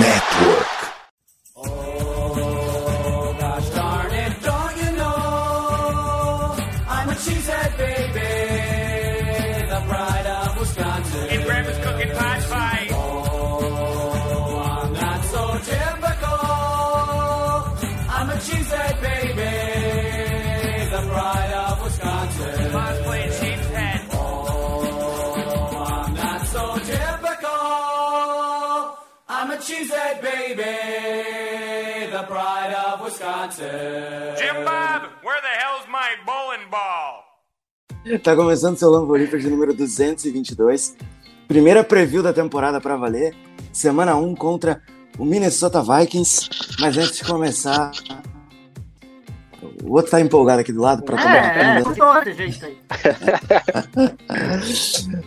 Network. A cheesehead baby, the pride of Wisconsin. Jim Bob, where the hell's my bowling ball? Tá começando seu Lamborghini de número 222. Primeira preview da temporada pra valer. Semana 1 contra o Minnesota Vikings. Mas antes de começar. O outro tá empolgado aqui do lado pra É, é, todo jeito aí.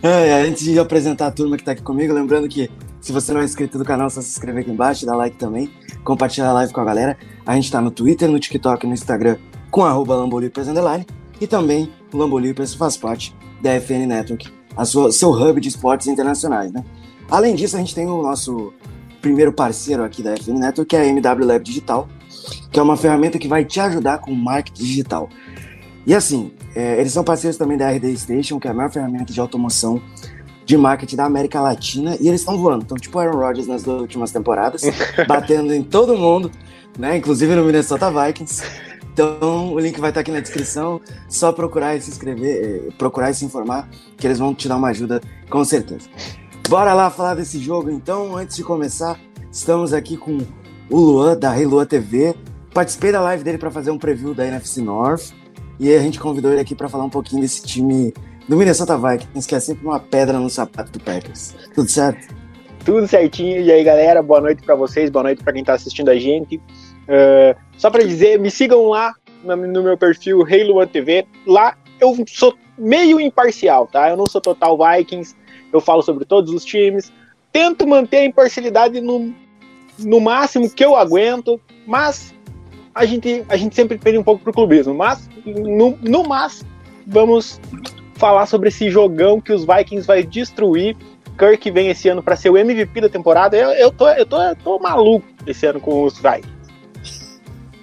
É, antes de apresentar a turma que tá aqui comigo, lembrando que se você não é inscrito no canal, é só se inscrever aqui embaixo, dá like também, compartilhar a live com a galera. A gente tá no Twitter, no TikTok, no Instagram, com arroba Lambolipers Underline, e também o Lambolipers faz parte da FN Network, a sua, seu hub de esportes internacionais, né? Além disso, a gente tem o nosso primeiro parceiro aqui da FN Network, que é a MW Lab Digital, que é uma ferramenta que vai te ajudar com marketing digital. E assim, é, eles são parceiros também da RD Station, que é a maior ferramenta de automoção de marketing da América Latina, e eles estão voando. Então, tipo Aaron Rodgers nas duas últimas temporadas, batendo em todo mundo, né? Inclusive no Minnesota Vikings. Então, o link vai estar aqui na descrição. Só procurar e se inscrever, eh, procurar e se informar, que eles vão te dar uma ajuda, com certeza. Bora lá falar desse jogo, então. Antes de começar, estamos aqui com o Luan, da Rei Lua TV. Participei da live dele para fazer um preview da NFC North. E a gente convidou ele aqui para falar um pouquinho desse time do Minnesota Vikings, que é sempre uma pedra no sapato do Packers. Tudo certo? Tudo certinho. E aí, galera, boa noite para vocês, boa noite para quem tá assistindo a gente. Uh, só para dizer, me sigam lá no, meu perfil Halo TV. Lá eu sou meio imparcial, tá? Eu não sou total Vikings, eu falo sobre todos os times. Tento manter a imparcialidade no, no máximo que eu aguento, mas a gente, a gente sempre pede um pouco pro clubismo. Mas, no, no mas, vamos falar sobre esse jogão que os Vikings vai destruir. Kirk vem esse ano para ser o MVP da temporada. Eu, eu, tô, eu, tô, eu tô maluco esse ano com os Vikings.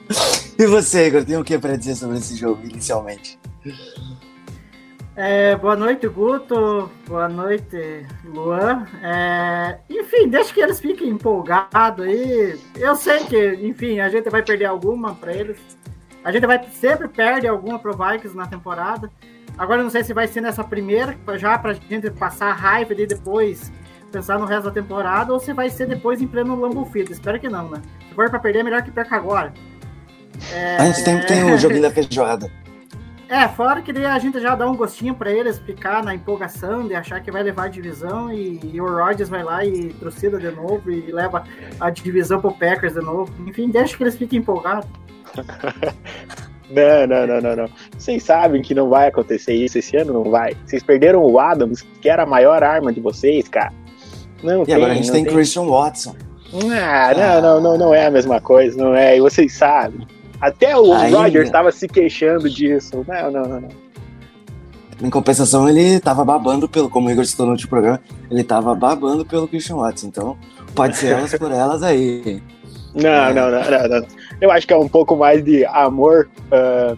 E você, Igor, tem o que para dizer sobre esse jogo inicialmente? É, boa noite, Guto. Boa noite, Luan. É, enfim, deixa que eles fiquem empolgados aí. Eu sei que, enfim, a gente vai perder alguma para eles. A gente vai sempre perde alguma pro Vikings na temporada. Agora não sei se vai ser nessa primeira, já pra gente passar a raiva e depois pensar no resto da temporada, ou se vai ser depois em pleno Lambeau. Espero que não, né? Se for pra perder, é melhor que perca agora. É... A gente tem, tem o joguinho da feijoada. É, fora que daí a gente já dá um gostinho pra eles ficar na empolgação de achar que vai levar a divisão e, e o Rodgers vai lá e trucida de novo e leva a divisão pro Packers de novo. Enfim, deixa que eles fiquem empolgados. Não, não, não, não, não. Vocês sabem que não vai acontecer isso esse ano, não vai. Vocês perderam o Adams, que era a maior arma de vocês, cara. Não E tem, agora a gente não tem tem. Christian Watson. Ah, não, não, não, não é a mesma coisa, não é. E vocês sabem. Até o Ainda. Rodgers estava se queixando disso. Não, não, não, não. Em compensação, ele tava babando pelo, como o Igor citou no último programa, ele tava babando pelo Christian Watson. Então, pode ser elas por elas aí. Não, É. não, não, não, não. Eu acho que é um pouco mais de amor, ah,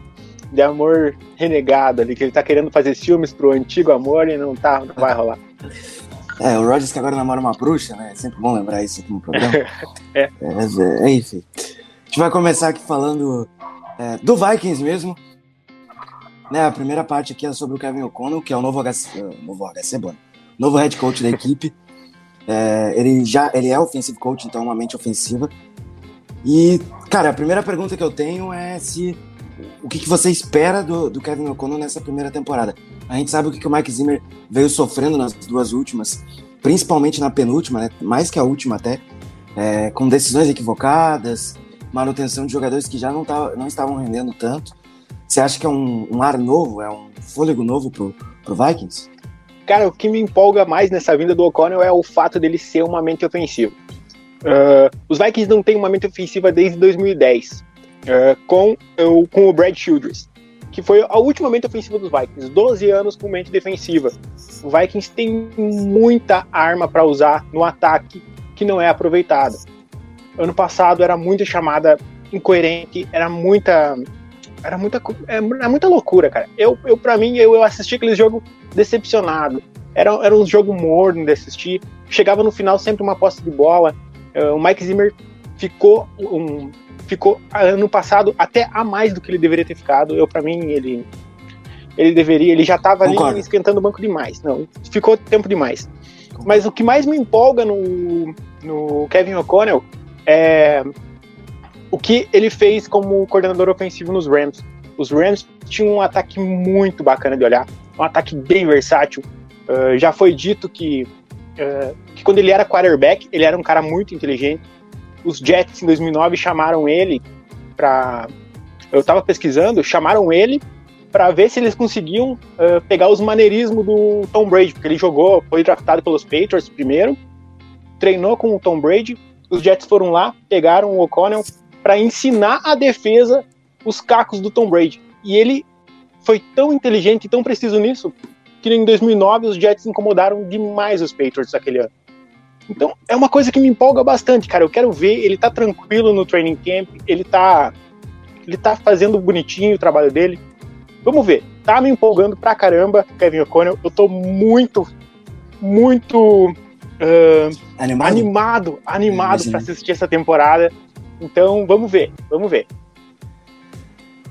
de amor renegado ali, que ele tá querendo fazer filmes pro antigo amor e não tá, não vai rolar. É, o Rodgers que agora namora uma bruxa, né? É sempre bom lembrar isso no programa. É. é, é, enfim. A gente vai começar aqui falando é, do Vikings mesmo. Né, a primeira parte aqui é sobre o Kevin O'Connell, que é o novo HC, uh, novo HC, bom, novo head coach da equipe. É, ele já ele é offensive coach, então é uma mente ofensiva. E, cara, a primeira pergunta que eu tenho é se o que, que você espera do, do Kevin O'Connell nessa primeira temporada. A gente sabe o que, que o Mike Zimmer veio sofrendo nas duas últimas, principalmente na penúltima, né, mais que a última até, é, com decisões equivocadas, manutenção de jogadores que já não, tava, não estavam rendendo tanto. Você acha que é um, um ar novo, é um fôlego novo pro, pro Vikings? Cara, o que me empolga mais nessa vinda do O'Connell é o fato dele ser uma mente ofensiva. Uh, os Vikings não têm uma mente ofensiva desde 2010, uh, com, uh, com o Brad Childress, que foi a última mente ofensiva dos Vikings. 12 anos com mente defensiva. O Vikings tem muita arma para usar no ataque que não é aproveitada. Ano passado era muita chamada incoerente, era muita era muita é, é muita loucura, cara. Eu, eu para mim eu, eu assisti aquele jogo decepcionado. Era, era um jogo morno de assistir. Chegava no final sempre uma posse de bola. Uh, o Mike Zimmer ficou um, ficou ano passado até a mais do que ele deveria ter ficado. Eu para mim ele ele deveria, ele já estava ali esquentando o banco demais. Não, ficou tempo demais. Concordo. Mas o que mais me empolga no, no Kevin O'Connell é o que ele fez como coordenador ofensivo nos Rams. Os Rams tinham um ataque muito bacana de olhar, um ataque bem versátil. Uh, já foi dito que, uh, que quando ele era quarterback, ele era um cara muito inteligente. Os Jets em 2009 chamaram ele para. Eu estava pesquisando, chamaram ele para ver se eles conseguiam uh, pegar os maneirismos do Tom Brady, porque ele jogou, foi draftado pelos Patriots primeiro, treinou com o Tom Brady, os Jets foram lá, pegaram o O'Connell para ensinar a defesa os cacos do Tom Brady. E ele foi tão inteligente e tão preciso nisso que em 2009 os Jets incomodaram demais os Patriots aquele ano. Então é uma coisa que me empolga bastante, cara. Eu quero ver, ele tá tranquilo no training camp, ele tá ele tá fazendo bonitinho o trabalho dele. Vamos ver. Tá me empolgando pra caramba, Kevin O'Connell. Eu tô muito, muito uh, animado, animado, animado para assistir essa temporada. Então, vamos ver, vamos ver.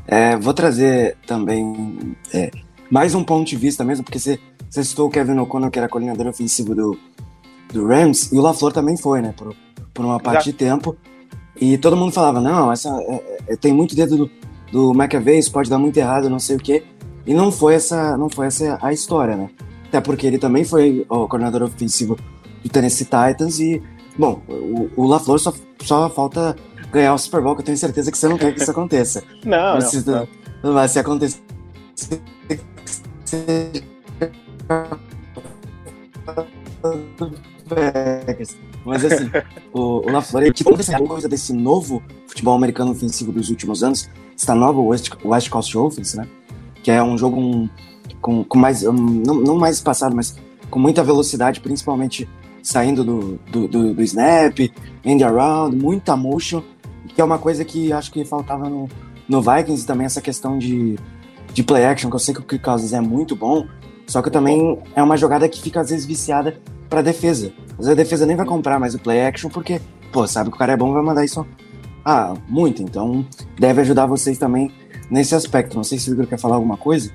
É, vou trazer também é, mais um ponto de vista mesmo, porque você, você citou o Kevin O'Connell, que era coordenador ofensivo do, do Rams, e o LaFleur também foi, né, por, por uma parte Exato. de tempo. E todo mundo falava, não, essa é, é, tem muito dedo do, do McAvey, isso pode dar muito errado, não sei o quê. E não foi essa, não foi essa a história, né? Até porque ele também foi o coordenador ofensivo do Tennessee Titans e, bom, o, o LaFleur só, só falta ganhar o Super Bowl, que eu tenho certeza que você não quer que isso aconteça. não, Mas, não, não. não. Mas se acontecer... Mas assim, o, o LaFleur, ele tipo, essa coisa desse novo futebol americano ofensivo dos últimos anos, essa nova West, West Coast Offense, né? Que é um jogo um, com, com mais, um, não, não mais espaçado, mas com muita velocidade, principalmente saindo do, do, do, do snap, end around, muita motion, que é uma coisa que acho que faltava no, no Vikings também essa questão de, de play action, que eu sei que o Kirk Cousins é muito bom, só que também é uma jogada que fica às vezes viciada para defesa. Às vezes a defesa nem vai comprar mais o play action porque, pô, sabe que o cara é bom, vai mandar isso ah, muito. Então deve ajudar vocês também nesse aspecto. Não sei se o Igor quer falar alguma coisa.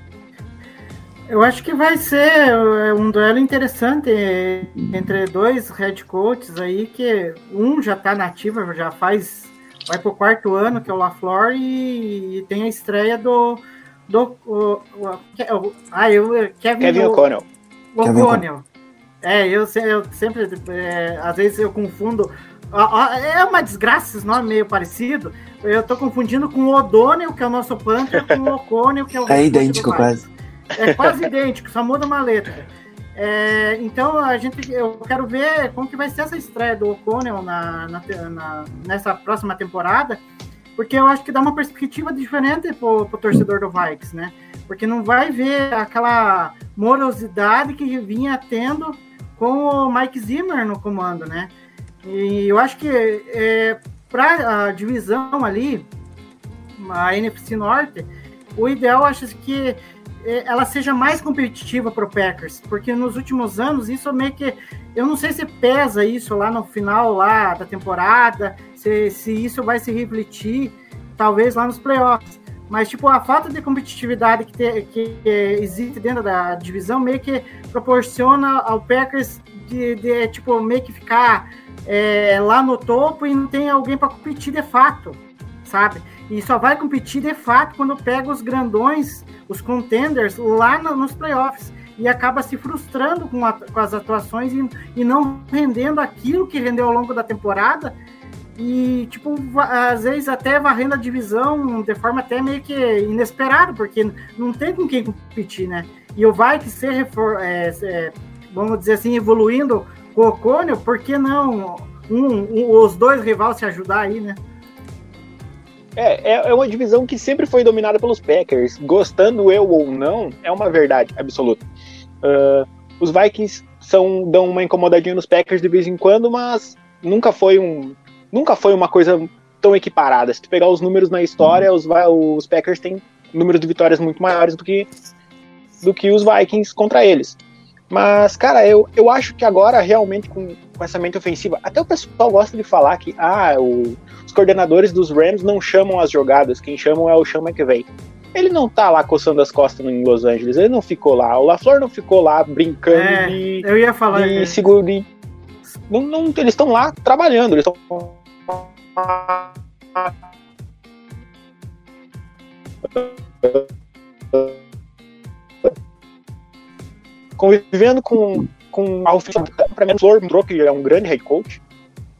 Eu acho que vai ser é, um duelo interessante entre dois head coaches aí, que um já está nativa, já faz. Vai pro quarto ano, que é o LaFleur, e, e tem a estreia do. do o, o, ah, eu, Kevin, Kevin O'Connell. O'Connell. É, eu, eu sempre. É, às vezes eu confundo é uma desgraça esse nome meio parecido. Eu tô confundindo com o O'Donnell, que é o nosso Panther, com o O'Connell, que é o É idêntico quase. É quase idêntico, só muda uma letra. É, então a gente, eu quero ver como que vai ser essa estreia do O'Connell na, na, na, nessa próxima temporada, porque eu acho que dá uma perspectiva diferente pro, pro torcedor do Vikings, né? Porque não vai ver aquela morosidade que vinha tendo com o Mike Zimmer no comando, né? E eu acho que é, para a divisão ali, a NFC Norte, o ideal acho que ela seja mais competitiva para o Packers, porque nos últimos anos isso meio que eu não sei se pesa isso lá no final lá da temporada, se, se isso vai se refletir talvez lá nos playoffs. Mas, tipo, a falta de competitividade que, te, que existe dentro da divisão meio que proporciona ao Packers de, de tipo, meio que ficar é, lá no topo e não tem alguém para competir de fato, sabe? E só vai competir de fato quando pega os grandões, os contenders, lá no, nos playoffs. E acaba se frustrando com, a, com as atuações e, e não rendendo aquilo que rendeu ao longo da temporada e, tipo, às vezes até varrendo a divisão de forma até meio que inesperada, porque não tem com quem competir, né? E o vai que ser, é, é, vamos dizer assim, evoluindo com o Ocônio, por que não um, um, os dois rivais se ajudar aí, né? É, é, é uma divisão que sempre foi dominada pelos Packers. Gostando eu ou não, é uma verdade absoluta. Uh, os Vikings são, dão uma incomodadinha nos Packers de vez em quando, mas nunca foi um nunca foi uma coisa tão equiparada. Se tu pegar os números na história, os, Va- os Packers têm número de vitórias muito maiores do que do que os Vikings contra eles. Mas, cara, eu, eu acho que agora, realmente, com, com essa mente ofensiva, até o pessoal gosta de falar que ah, o- os coordenadores dos Rams não chamam as jogadas, quem chamam é o Sean McVay. Ele não tá lá coçando as costas em Los Angeles, ele não ficou lá. O LaFleur não ficou lá brincando É, de, Eu ia falar. de né? seguro. de- não, não, eles estão lá trabalhando, eles estão convivendo com, com a ofensiva. Para mim, o Flor mostrou que é um grande head coach.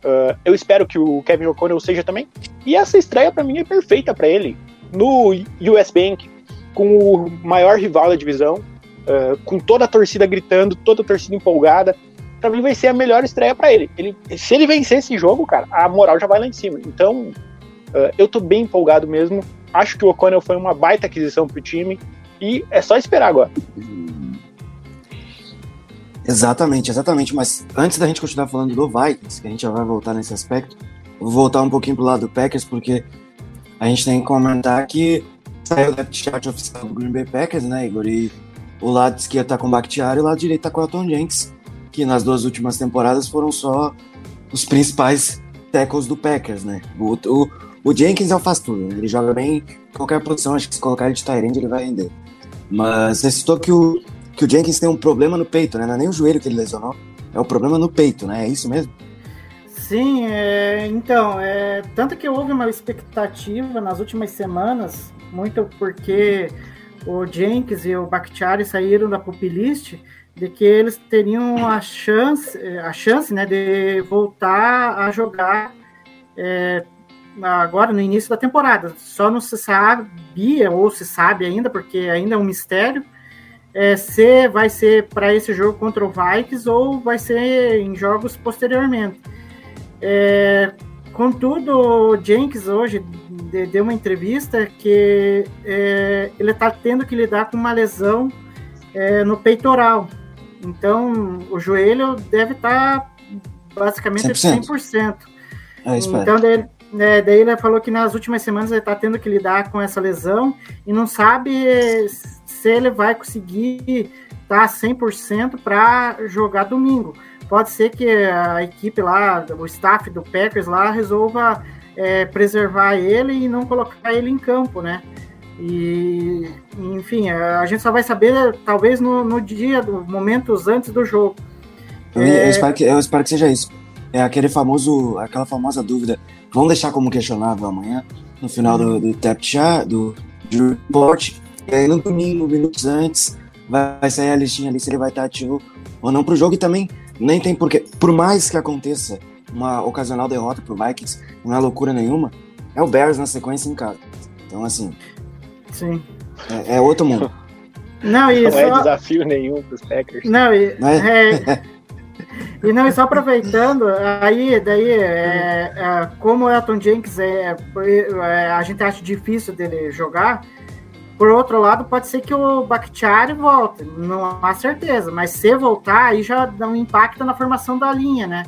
Uh, eu espero que o Kevin O'Connell seja também. E essa estreia, para mim, é perfeita para ele. No US Bank, com o maior rival da divisão, uh, com toda a torcida gritando, toda a torcida empolgada. Para mim, vai ser a melhor estreia para ele. ele. Se ele vencer esse jogo, cara, a moral já vai lá em cima. Então, uh, eu tô bem empolgado mesmo. Acho que o O'Connell foi uma baita aquisição pro time. E é só esperar agora. Exatamente, exatamente. Mas antes da gente continuar falando do Vikings, que a gente já vai voltar nesse aspecto, vou voltar um pouquinho pro lado do Packers, porque a gente tem que comentar que saiu o depth chart oficial do Green Bay Packers, né, Igor? E o lado esquerdo tá com o Bakhtiari e o lado direito tá com o Elton Jenks, que nas duas últimas temporadas foram só os principais tackles do Packers, né? O, o, o Jenkins é o faz tudo, né? ele joga bem em qualquer posição, acho que se colocar ele de Tyrande ele vai render. Mas você citou que o, que o Jenkins tem um problema no peito, né? Não é nem o joelho que ele lesionou, é o problema no peito, né? É isso mesmo? Sim, é, então, é, tanto que houve uma expectativa nas últimas semanas, muito porque o Jenkins e o Bakhtiari saíram da pupilist, de que eles teriam a chance, a chance né, de voltar a jogar é, agora no início da temporada. Só não se sabia, ou se sabe ainda, porque ainda é um mistério, é, se vai ser para esse jogo contra o Vikings ou vai ser em jogos posteriormente. É, contudo, o Jenkins hoje de- deu uma entrevista que é, ele está tendo que lidar com uma lesão é, no peitoral. Então, o joelho deve estar basicamente 100%. 100%. É Então, daí, né, daí ele falou que nas últimas semanas ele está tendo que lidar com essa lesão e não sabe se ele vai conseguir estar 100% para jogar domingo. Pode ser que a equipe lá, o staff do Packers lá, resolva é, preservar ele e não colocar ele em campo, né? E, enfim, a gente só vai saber talvez no, no dia, do momentos antes do jogo. Eu, eu espero que, eu espero que seja isso. É aquele famoso, aquela famosa dúvida. Vamos deixar como questionável amanhã, no final do, do tap chat, do, do report. E aí no domingo, minutos antes, vai, sair a listinha ali se ele vai estar ativo ou não pro jogo. E também nem tem porquê. Por mais que aconteça uma ocasional derrota pro Vikings, não é loucura nenhuma, é o Bears na sequência em casa. Então, assim, Sim. é, é outro mundo. Não, e Não é desafio nenhum pros Packers. Não, e, Né? é, e não, e só aproveitando, aí, daí, é, é, como o Elton Jenkins é, é, a gente acha difícil dele jogar, por outro lado, pode ser que o Bakhtiari volte, não há certeza, mas se voltar, aí já dá um impacto na formação da linha, né?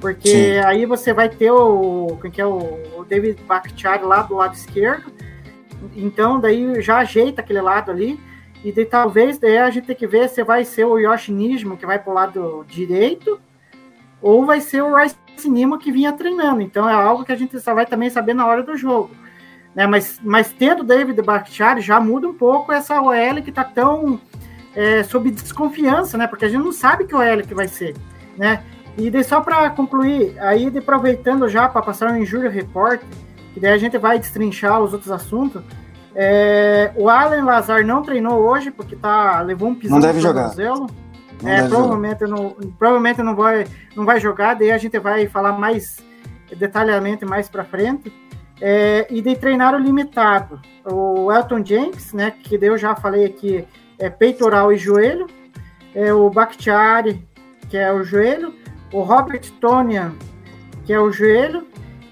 Porque Sim. aí você vai ter o, quem que é o, o David Bakhtiari lá do lado esquerdo, então daí já ajeita aquele lado ali, e daí, talvez daí a gente tem que ver se vai ser o Yoshi Nijimo que vai pro lado direito ou vai ser o Rice Nimo que vinha treinando. Então é algo que a gente só vai também saber na hora do jogo. Né? Mas, mas tendo David Bakhtiari já muda um pouco essa OL que tá tão é, sob desconfiança, né? Porque a gente não sabe que OL que vai ser, né? E daí só para concluir, aí de aproveitando já para passar um injury report, que daí a gente vai destrinchar os outros assuntos. É, o Alan Lazar não treinou hoje porque tá levou um pisão Não deve jogar. Não É, deve jogar. provavelmente não, provavelmente não vai, não vai jogar, daí a gente vai falar mais detalhadamente mais para frente. É, e de treinaram limitado. O Elton Jenks, né, que eu já falei aqui, é peitoral e joelho. É o Bakhtiari, que é o joelho. O Robert Tonian, que é o joelho.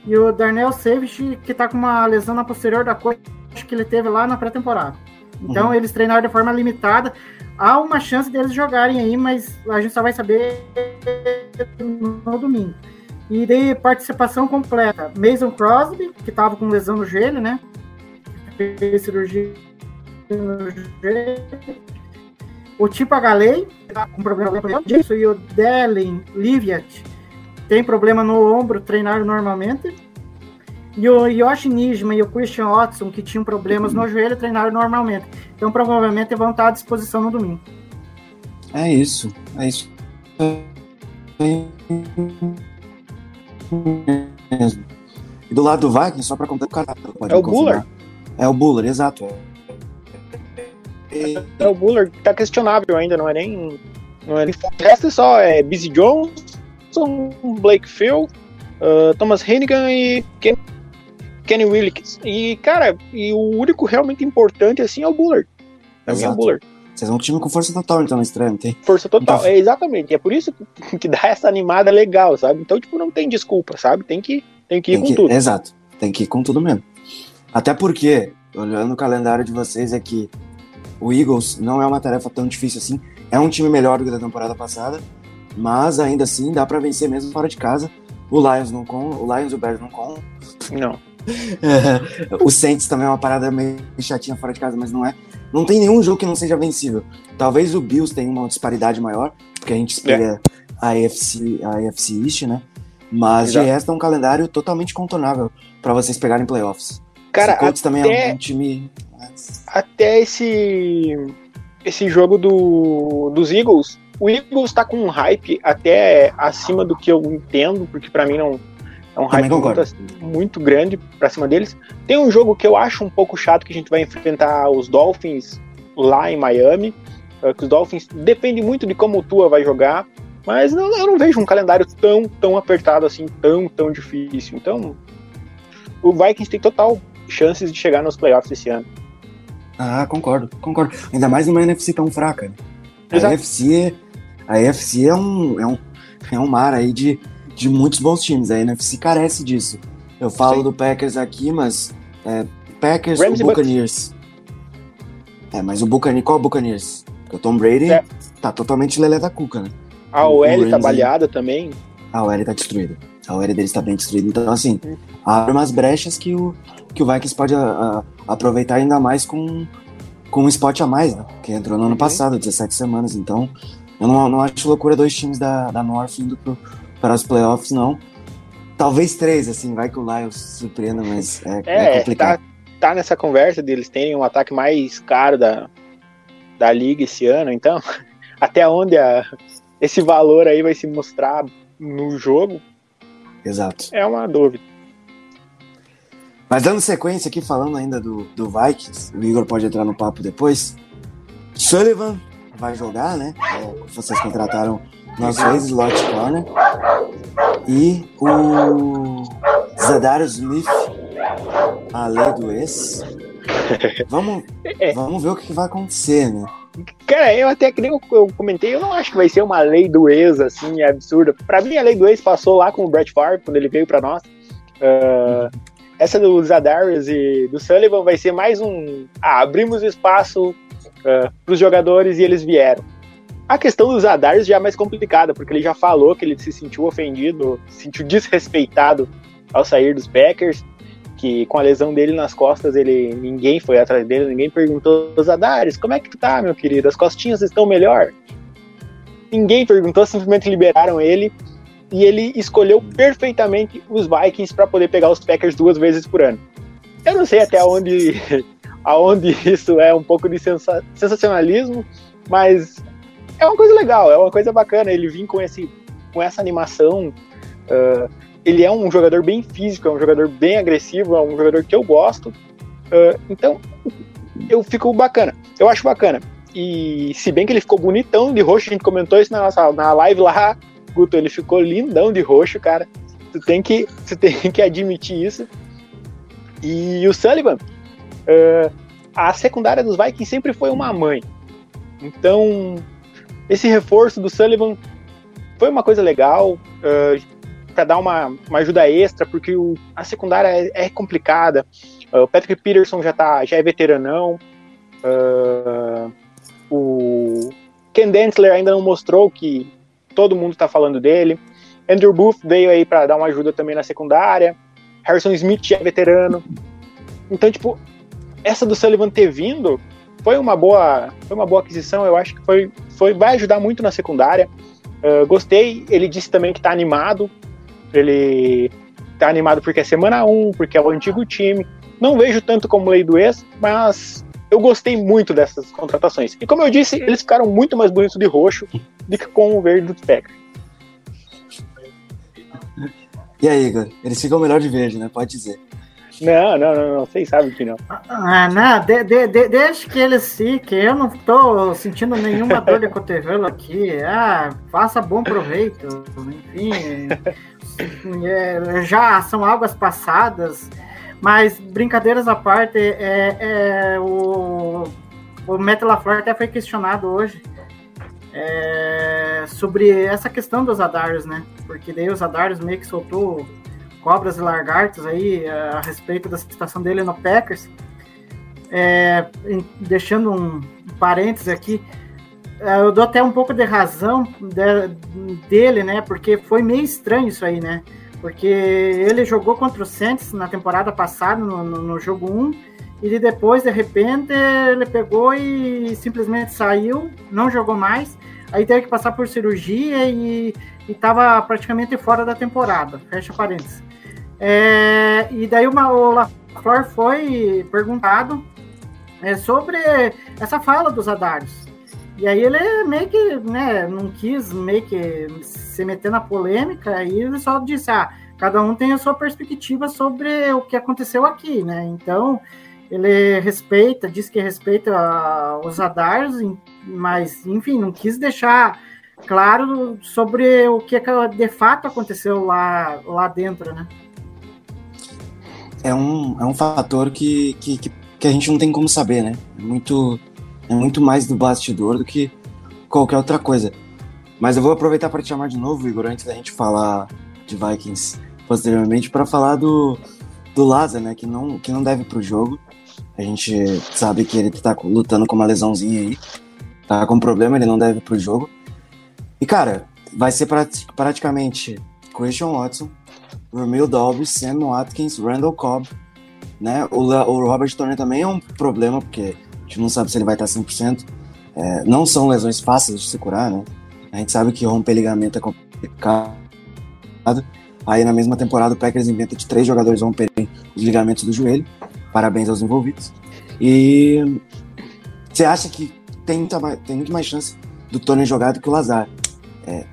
E o Darnell Savage, que tá com uma lesão na posterior da coxa que ele teve lá na pré-temporada. Então eles treinaram de forma limitada. Há uma chance deles jogarem aí, mas a gente só vai saber no domingo. E daí, participação completa. Mason Crosby, que tava com lesão no joelho, né? Fez cirurgia no joelho. O Tipo Galei, tá com problema disso, e o Dellen Liviat, tem problema no ombro, treinaram normalmente. E o Yoshi Nijima e o Christian Watson, que tinham problemas no joelho, treinaram normalmente. Então, provavelmente, vão estar à disposição no domingo. É isso, é isso. Mesmo. E do lado do Vikings, só pra contar o cara. É o. Buller. É o Buller, exato. É o Buller que tá questionável ainda, não é nem. Não é nem é só é Busy Johnson, Blake Phil, uh, Thomas Hennigan e Ken, Kenny Wilkes. E, cara, e o único realmente importante assim é o Buller. Mim é o. Buller. Vocês vão com time com força total, então, nesse treino, tem? Força total. Então- É exatamente. É por isso que, que dá essa animada legal, sabe? Então, tipo, não tem desculpa, sabe? Tem que, tem que ir Tem com que- tudo. Exato. Tem que ir com tudo mesmo. Até porque, olhando o calendário de vocês, é que o Eagles não é uma tarefa tão difícil assim. É um time melhor do que da temporada passada, mas ainda assim dá pra vencer mesmo fora de casa. O Lions não com, o Lions e o Bears não com. Não. o Saints também é uma parada meio chatinha fora de casa, mas não é. Não tem nenhum jogo que não seja vencível. Talvez o Bills tenha uma disparidade maior, porque a gente espelha a AFC, a AFC East, né? Mas Exato. de resto é um calendário totalmente contornável pra vocês pegarem playoffs. Cara, Colts também até- é um time. até esse esse jogo do, dos Eagles, o Eagles tá com um hype até acima do que eu entendo, porque pra mim não é um Também hype muito, assim, muito grande pra cima deles. Tem um jogo que eu acho um pouco chato que a gente vai enfrentar os Dolphins lá em Miami, eh, que os Dolphins depende muito de como o Tua vai jogar, mas não, eu não vejo um calendário tão tão apertado assim, tão tão difícil. Então, o Vikings tem total chances de chegar nos playoffs esse ano. Ah, concordo, concordo. Ainda mais numa NFC tão fraca. né? A Exato. NFC, a NFC é um, é um, é um mar aí de, de muitos bons times. A NFC carece disso. Eu falo Sim. do Packers aqui, mas é, Packers Rams e ou. Buccaneers. É, mas o Buccaneers, qual Buccaneers? Porque o Tom Brady É. tá totalmente lelé da cuca, né? A O OL tá baleada também. A OL tá destruída. A OL deles tá bem destruída. Então, assim, abre umas brechas que o, que o Vikings pode a- a- aproveitar ainda mais com, com um spot a mais, né? Que entrou no ano Uhum. passado, 17 semanas. Então, eu não, não acho loucura dois times da, da North indo pro, para os playoffs, não. Talvez três, assim, vai que o Lions surpreenda, mas é, é É, complicado. tá, tá nessa conversa deles terem um ataque mais caro da, da liga esse ano, então até onde a- esse valor aí vai se mostrar no jogo Exato. é uma dúvida. Mas dando sequência aqui, falando ainda do, do Vikings, o Igor pode entrar no papo depois. Sullivan vai jogar, né? É, vocês contrataram nosso ex-slot corner. E o Zadarius Smith, a lei do ex. Vamos, É. vamos ver o que vai acontecer, né? Cara, eu até que nem eu, eu comentei, eu não acho que vai ser uma lei do ex, assim, absurda. Pra mim, a lei do ex passou lá com o Brett Favre, quando ele veio pra nós. Ah, essa do Zadarius e do Sullivan vai ser mais um... Ah, abrimos espaço uh, pros jogadores e eles vieram. A questão do Zadarius já é mais complicada, porque ele já falou que ele se sentiu ofendido, se sentiu desrespeitado ao sair dos Packers, que com a lesão dele nas costas, ele ninguém foi atrás dele, ninguém perguntou, Zadarius, como é que tu tá, meu querido? As costinhas estão melhor? Ninguém perguntou, simplesmente liberaram ele e ele escolheu perfeitamente os Vikings para poder pegar os Packers duas vezes por ano. Eu não sei até onde, aonde isso é um pouco de sensa- sensacionalismo, mas é uma coisa legal, é uma coisa bacana ele vir com, esse, com essa animação. ah, ele é um jogador bem físico, é um jogador bem agressivo, é um jogador que eu gosto. Ah, então, eu fico bacana. Eu acho bacana. E se bem que ele ficou bonitão de roxo, a gente comentou isso na nossa na live lá, Guto, ele ficou lindão de roxo, cara. Tu tem que, tu tem que admitir isso. E o Sullivan, ah, a secundária dos Vikings sempre foi uma mãe. Então, esse reforço do Sullivan foi uma coisa legal. para dar uma, uma ajuda extra, porque o, a secundária é, é complicada. Uh, o Patrick Peterson já, tá, já é veteranão. Uh, o Ken Dentler ainda não mostrou que todo mundo está falando dele. Andrew Booth veio aí para dar uma ajuda também na secundária. Harrison Smith é veterano. Então, tipo, essa do Sullivan ter vindo foi uma boa, foi uma boa aquisição. Eu acho que foi, foi vai ajudar muito na secundária. Uh, gostei. Ele disse também que tá animado. Ele tá animado porque é semana 1, porque é o antigo time. Não vejo tanto como lei do ex, mas eu gostei muito dessas contratações. E como eu disse, eles ficaram muito mais bonitos de roxo do que com o verde do Packers. E aí, Igor? Eles ficam melhor de verde, né? Pode dizer. Não, não, não, não. Vocês sabem que não. Ah, não, de, de, de, deixa que eles fiquem. Eu não tô sentindo nenhuma dor de cotovelo aqui. Ah, faça bom proveito. Enfim, é, já são águas passadas. Mas, brincadeiras à parte, é, é o, o Matt LaFleur até foi questionado hoje é, sobre essa questão dos Adarios, né? Porque daí os Adarios meio que soltou cobras e lagartos aí a respeito da situação dele no Packers. É, deixando um parênteses aqui, é, eu dou até um pouco de razão de, dele, né? Porque foi meio estranho isso aí, né? Porque ele jogou contra o Saints na temporada passada, no, no, no jogo 1, e depois, de repente, ele pegou e simplesmente saiu, não jogou mais. Aí teve que passar por cirurgia e estava praticamente fora da temporada. Fecha parênteses. É, e daí uma, o LaFleur foi perguntado é, sobre essa fala dos Adários. E aí ele meio que né, não quis meio que se meter na polêmica e ele só disse, ah, cada um tem a sua perspectiva sobre o que aconteceu aqui, né? Então, ele respeita, diz que respeita os Adars, mas, enfim, não quis deixar claro sobre o que de fato aconteceu lá, lá dentro, né? É um, é um fator que, que, que a gente não tem como saber, né? É muito, é muito mais do bastidor do que qualquer outra coisa. Mas eu vou aproveitar para te chamar de novo, Igor, antes da gente falar de Vikings posteriormente, para falar do, do Lazar, né? Que não, que não deve pro jogo. A gente sabe que ele tá lutando com uma lesãozinha aí. Tá com problema, ele não deve pro jogo. E, cara, vai ser praticamente Christian Watson, Romeo Dobbs, Sam Watkins, Randall Cobb, né? O, o Robert Turner também é um problema, porque a gente não sabe se ele vai estar 100%. É, não são lesões fáceis de se curar, né? A gente sabe que romper ligamento é complicado. Aí na mesma temporada o Packers inventa de três jogadores romperem os ligamentos do joelho. Parabéns aos envolvidos. E você acha que tem, tem muito mais chance do Tony jogar do que o Lazar. É,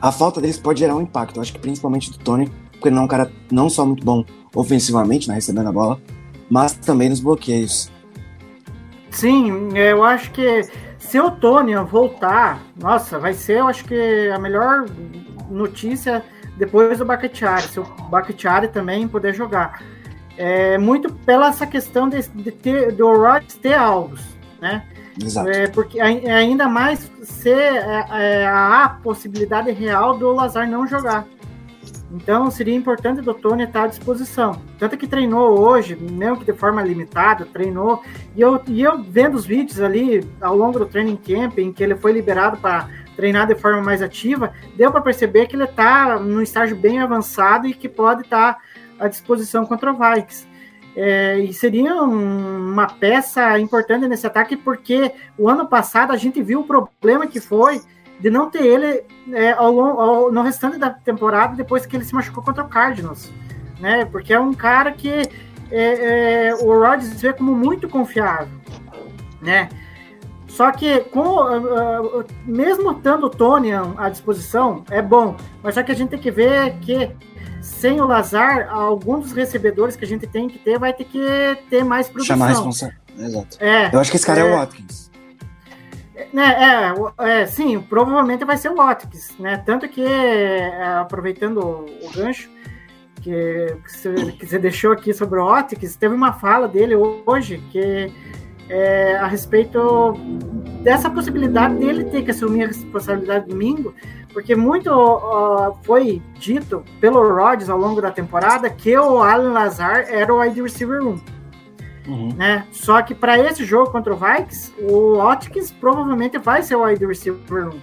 a falta deles pode gerar um impacto. Eu acho que principalmente do Tony, porque ele não é um cara não só muito bom ofensivamente, né, recebendo a bola, mas também nos bloqueios. Sim, eu acho que se o Tony voltar, nossa, vai ser, eu acho que a melhor notícia depois do Bakhtiari, se o Bakhtiari também puder jogar é, muito pela essa questão de, de ter, do Rodgers ter alvos, né? Exato. É, porque ainda mais ser é, é, a possibilidade real do Lazar não jogar. Então seria importante o Tony estar à disposição. Tanto que treinou hoje, mesmo que de forma limitada, treinou. E eu, e eu vendo os vídeos ali ao longo do training camp, em que ele foi liberado para treinar de forma mais ativa, deu para perceber que ele está num estágio bem avançado e que pode estar. Tá à disposição contra o Vikings. É, e seria um, uma peça importante nesse ataque, porque o ano passado a gente viu o problema que foi de não ter ele é, ao, ao, no restante da temporada depois que ele se machucou contra o Cardinals. Né? Porque é um cara que é, é o Rodgers vê como muito confiável. Né? Só que com, uh, uh, mesmo tendo o Tony à disposição, é bom. Mas só que a gente tem que ver que sem o Lazar, algum dos recebedores que a gente tem que ter vai ter que ter mais produção. Chamar responsável. Exato. É, Eu acho que esse cara é, é o Watkins. É, é, é, sim, provavelmente vai ser o Watkins, né? Tanto que, é, aproveitando o, gancho que, que, você deixou aqui sobre o Watkins, teve uma fala dele hoje que é, a respeito dessa possibilidade dele ter que assumir a responsabilidade domingo, porque muito uh, foi dito pelo Rodgers ao longo da temporada que o Alan Lazar era o wide receiver 1. Uhum. Né? Só que para esse jogo contra o Vikings, o Watkins provavelmente vai ser o wide receiver 1.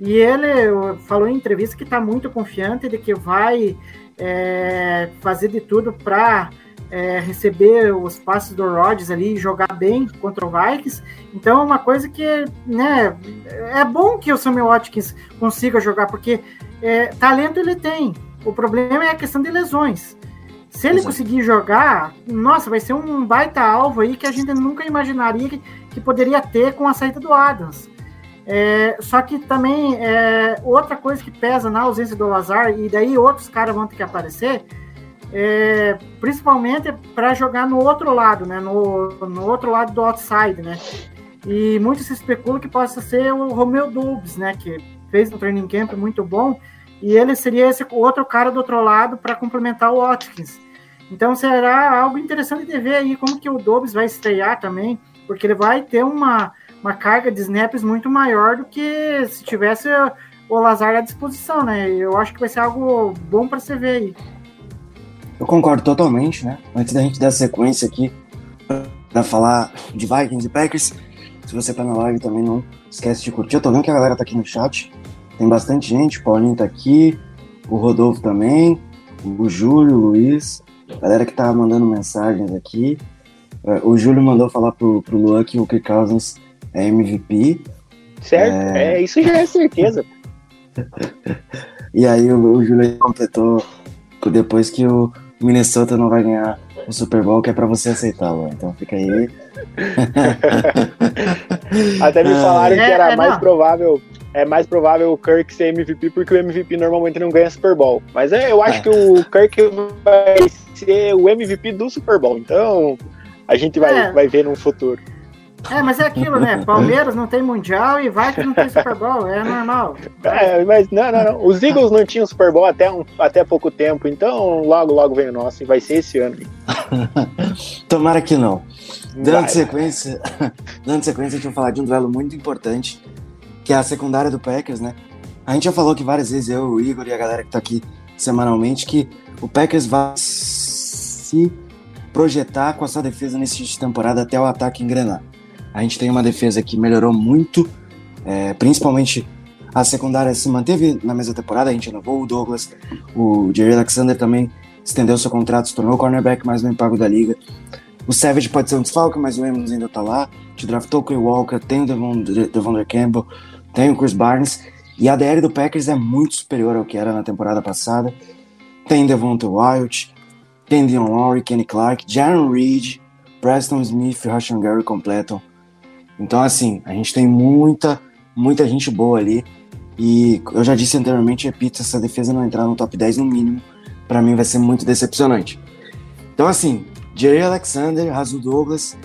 E ele falou em entrevista que está muito confiante de que vai é, fazer de tudo para é, receber os passes do Rodgers ali e jogar bem contra o Vikings. Então é uma coisa que né, é bom que o Samuel Watkins consiga jogar, porque é, talento ele tem. O problema é a questão de lesões. Se ele Exato. conseguir jogar, nossa, vai ser um baita alvo aí que a gente nunca imaginaria que, que poderia ter com a saída do Adams. É, só que também é, outra coisa que pesa na ausência do Lazar, e daí outros caras vão ter que aparecer, é, principalmente para jogar no outro lado, né? No, no outro lado do outside, né? E muito se especula que possa ser o Romeo Dubs, né? Que fez um training camp muito bom, e ele seria esse outro cara do outro lado para complementar o Watkins. Então será algo interessante de ver aí como que o Dobbs vai estrear também, porque ele vai ter uma, uma carga de snaps muito maior do que se tivesse o Lazar à disposição, né? Eu acho que vai ser algo bom para você ver aí. Eu concordo totalmente, né? Antes da gente dar sequência aqui pra falar de Vikings e Packers, se você tá na live também não esquece de curtir. Eu tô vendo que a galera tá aqui no chat. Tem bastante gente, o Paulinho tá aqui, o Rodolfo também, o Júlio, o Luiz, galera que tá mandando mensagens aqui. É, O Júlio mandou falar pro, pro Luan que o Kirk Cousins é MVP. Certo? É, isso já é certeza. E aí o, o Júlio completou depois que o Minnesota não vai ganhar o Super Bowl, que é pra você aceitar, Luan. Então fica aí. Até me Ah, falaram que é, era é, mais não. provável. É mais provável o Kirk ser MVP porque o MVP normalmente não ganha Super Bowl. Mas é, eu acho É. que o Kirk vai ser o MVP do Super Bowl. Então a gente vai, É. vai ver no futuro. É, mas é aquilo, né? Palmeiras não tem Mundial e vai que não tem Super Bowl, é normal. É, mas não, não, não. Os Eagles não tinham Super Bowl até, um, até pouco tempo, então logo, logo vem o nosso e vai ser esse ano. Tomara que não. Dando Vai. sequência, dando sequência, a gente vai falar de um duelo muito importante, que é a secundária do Packers, né? A gente já falou que várias vezes, eu, o Igor e a galera que tá aqui semanalmente, que o Packers vai se projetar com a sua defesa nesse de temporada até o ataque engrenar. A gente tem uma defesa que melhorou muito, é, principalmente a secundária se manteve na mesma temporada, a gente renovou o Douglas, o Jerry Alexander também estendeu seu contrato, se tornou o cornerback mais bem pago da liga. O Savage pode ser um desfalque, mas o Amos ainda tá lá. Te draftou o Quay Walker, tem o Devon, Campbell, tem o Chris Barnes. E a DL do Packers é muito superior ao que era na temporada passada. Tem Devonta Wyatt, Dion Lowry, Kenny Clark, Jaron Reed, Preston Smith e Rashan Gary completam. Então, assim, a gente tem muita, muita gente boa ali. E eu já disse anteriormente, repito, essa defesa não entrar no top 10 no mínimo, pra mim vai ser muito decepcionante. Então, assim, Jerry Alexander, Rasul Douglas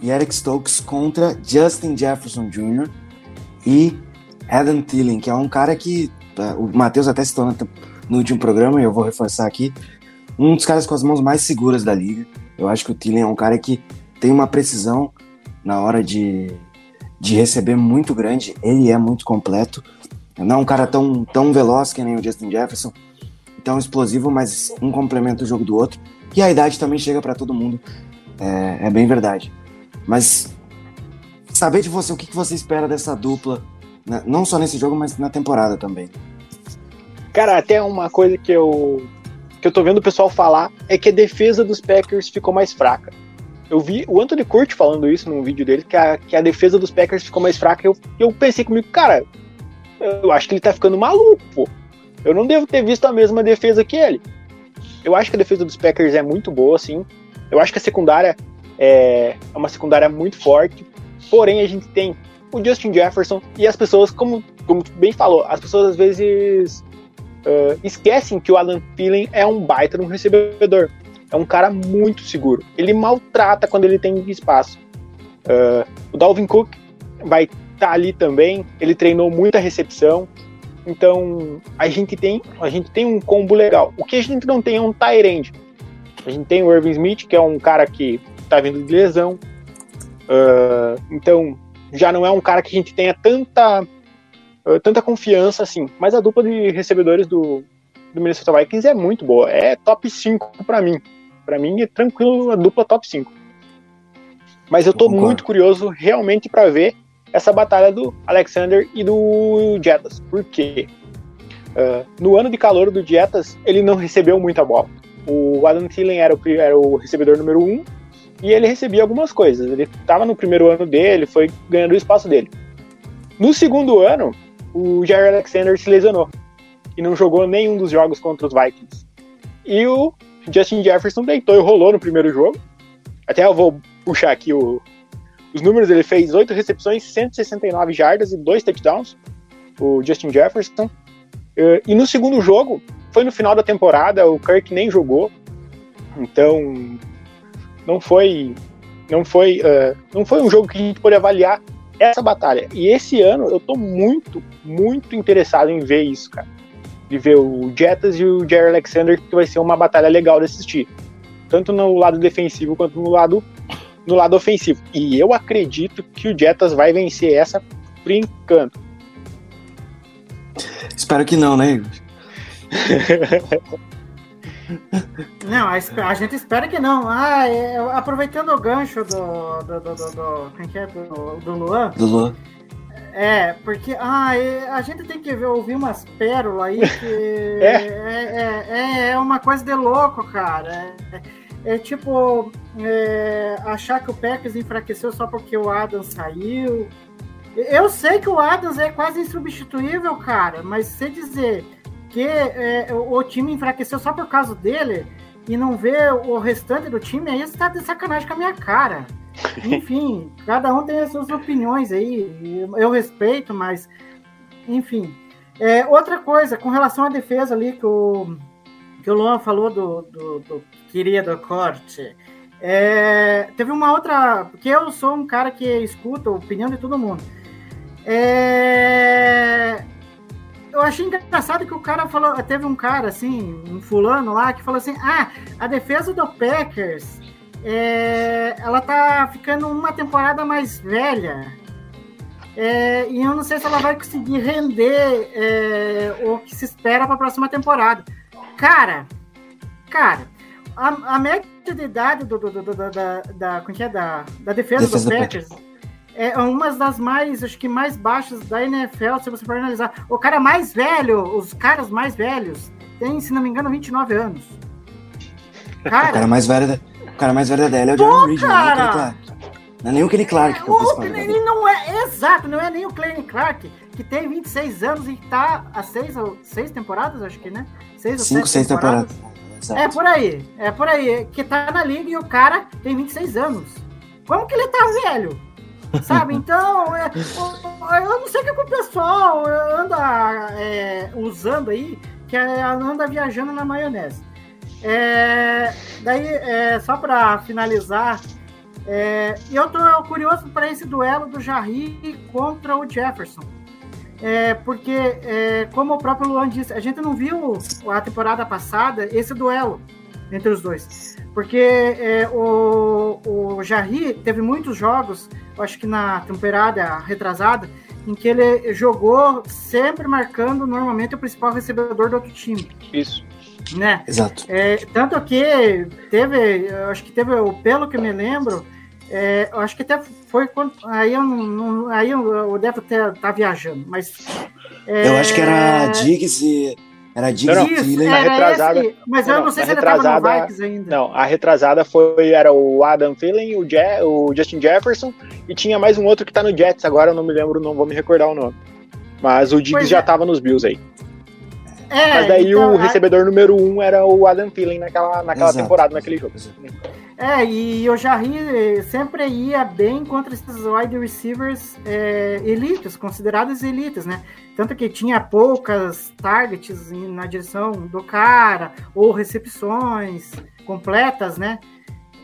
e Eric Stokes contra Justin Jefferson Jr. e Adam Thielen, que é um cara que tá, o Matheus até citou no último programa, e eu vou reforçar aqui, um dos caras com as mãos mais seguras da liga. Eu acho que o Thielen é um cara que tem uma precisão na hora de, de receber muito grande, ele é muito completo. Não é um cara tão, tão veloz que nem o Justin Jefferson, tão explosivo, mas um complementa o jogo do outro. E a idade também chega para todo mundo, é, é bem verdade. Mas saber de você o que, que você espera dessa dupla, né? não só nesse jogo, mas na temporada também. Cara, até uma coisa que eu que eu tô vendo o pessoal falar é que a defesa dos Packers ficou mais fraca. Eu vi o Anthony Curti falando isso num vídeo dele, que a, que a defesa dos Packers ficou mais fraca. Eu, eu pensei comigo, cara, eu acho que ele tá ficando maluco, pô. Eu não devo ter visto a mesma defesa que ele. Eu acho que a defesa dos Packers é muito boa, sim. Eu acho que a secundária é, é uma secundária muito forte. Porém, a gente tem o Justin Jefferson e as pessoas, como, como bem falou, as pessoas às vezes uh, esquecem que o Alan Thielen é um baita de um recebedor. É um cara muito seguro. Ele maltrata quando ele tem espaço. Uh, o Dalvin Cook vai estar tá ali também. Ele treinou muita recepção. Então a gente tem a gente tem um combo legal. O que a gente não tem é um end. A gente tem o Irving Smith, que é um cara que está vindo de lesão. Uh, então já não é um cara que a gente tenha tanta uh, tanta confiança assim. Mas a dupla de recebedores do, do Minnesota Vikings é muito boa. É top 5 para mim. Para mim é tranquilo a dupla top 5. Mas eu tô Concordo. muito curioso realmente para ver essa batalha do Alexander e do Jetas. Por quê? Uh, no ano de calor do Jetas, ele não recebeu muita bola. O Adam Thielen era o, era o recebedor número um e ele recebia algumas coisas. Ele estava no primeiro ano dele, foi ganhando o espaço dele. No segundo ano, o Jair Alexander se lesionou e não jogou nenhum dos jogos contra os Vikings. E o Justin Jefferson deitou e rolou no primeiro jogo. Até eu vou puxar aqui o, os números. Ele fez 8 recepções, 169 jardas e 2 touchdowns. O Justin Jefferson. E no segundo jogo, foi no final da temporada, o Kirk nem jogou. Então, não foi não foi uh, não foi um jogo que a gente pôde avaliar essa batalha. E esse ano eu tô muito, muito interessado em ver isso, cara de ver o Jettas e o Jerry Alexander, que vai ser uma batalha legal de assistir. Tanto no lado defensivo quanto no lado, no lado ofensivo. E eu acredito que o Jettas vai vencer essa brincando. Espero que não, né, Não, a, a, gente espera que não. Ah, é, aproveitando o gancho do. do, do, do, do, é, do, do Luan. Do Luan. É, porque ah, é, a gente tem que ver, ouvir umas pérolas aí que é. É, é, é, uma coisa de louco, cara. É, é tipo é, achar que o Packers enfraqueceu só porque o Adams saiu. Eu sei que o Adams é quase insubstituível, cara, mas se dizer que é, o time enfraqueceu só por causa dele e não ver o restante do time, aí você tá de sacanagem com a minha cara. Enfim, cada um tem as suas opiniões aí, eu respeito, mas enfim. É, outra coisa, com relação à defesa ali que o, que o Luan falou do, do, do querido corte, é, teve uma outra. Porque eu sou um cara que escuta a opinião de todo mundo. É, eu achei engraçado que o cara falou. Teve um cara, assim, um fulano lá, que falou assim: ah, a defesa do Packers é, ela tá ficando uma temporada mais velha. É, e eu não sei se ela vai conseguir render é, o que se espera para a próxima temporada. Cara, cara, a, a média de idade do, do, do, do da, da, da, é, é da, da defesa, defesa do Packers é uma das mais, acho que mais baixas da NFL, se você for analisar. O cara mais velho, os caras mais velhos, tem, se não me engano, 29 anos. Cara, o cara mais velho o cara mais verdadeiro é o Jeremy Reed, não é Clark. Não é nem o Kenny Clark que eu o, Ele não é, exato, não é nem o Kenny Clark, que tem 26 anos e tá há seis, seis temporadas, acho que, né? Seis ou Cinco, seis temporadas. temporadas. É por aí, é por aí. Que tá na liga e o cara tem 26 anos. Como que ele tá velho? Sabe? Então, é, eu não sei o que o pessoal anda é, usando aí, que é, anda viajando na maionese. É, daí, é, só para finalizar, é, eu tô curioso para esse duelo do Jarry contra o Jefferson. É, porque, é, como o próprio Luan disse, a gente não viu a temporada passada esse duelo entre os dois. Porque é, o, o Jarry teve muitos jogos, acho que na temporada retrasada, em que ele jogou sempre marcando normalmente o principal recebedor do outro time. Isso né? Exato. É, tanto que teve, acho que teve, pelo que me lembro, é, eu acho que até foi quando. Aí eu não. aí eu, eu devo estar tá viajando, mas. É, eu acho que era Diggs e. Era Diggs não, e Thielen. retrasada. Esse, mas eu não, não sei se ele estava no Vikings ainda. Não, a retrasada foi. Era o Adam Thielen, o, Je, o Justin Jefferson e tinha mais um outro que tá no Jets, agora eu não me lembro, não vou me recordar o nome. Mas o Diggs já estava é. nos Bills aí. É, Mas daí então, o recebedor a... número um era o Adam Thielen naquela, naquela temporada, naquele jogo. É, e o Jarry sempre ia bem contra esses wide receivers é, elites, considerados elites, né? Tanto que tinha poucas targets na direção do cara, ou recepções completas, né?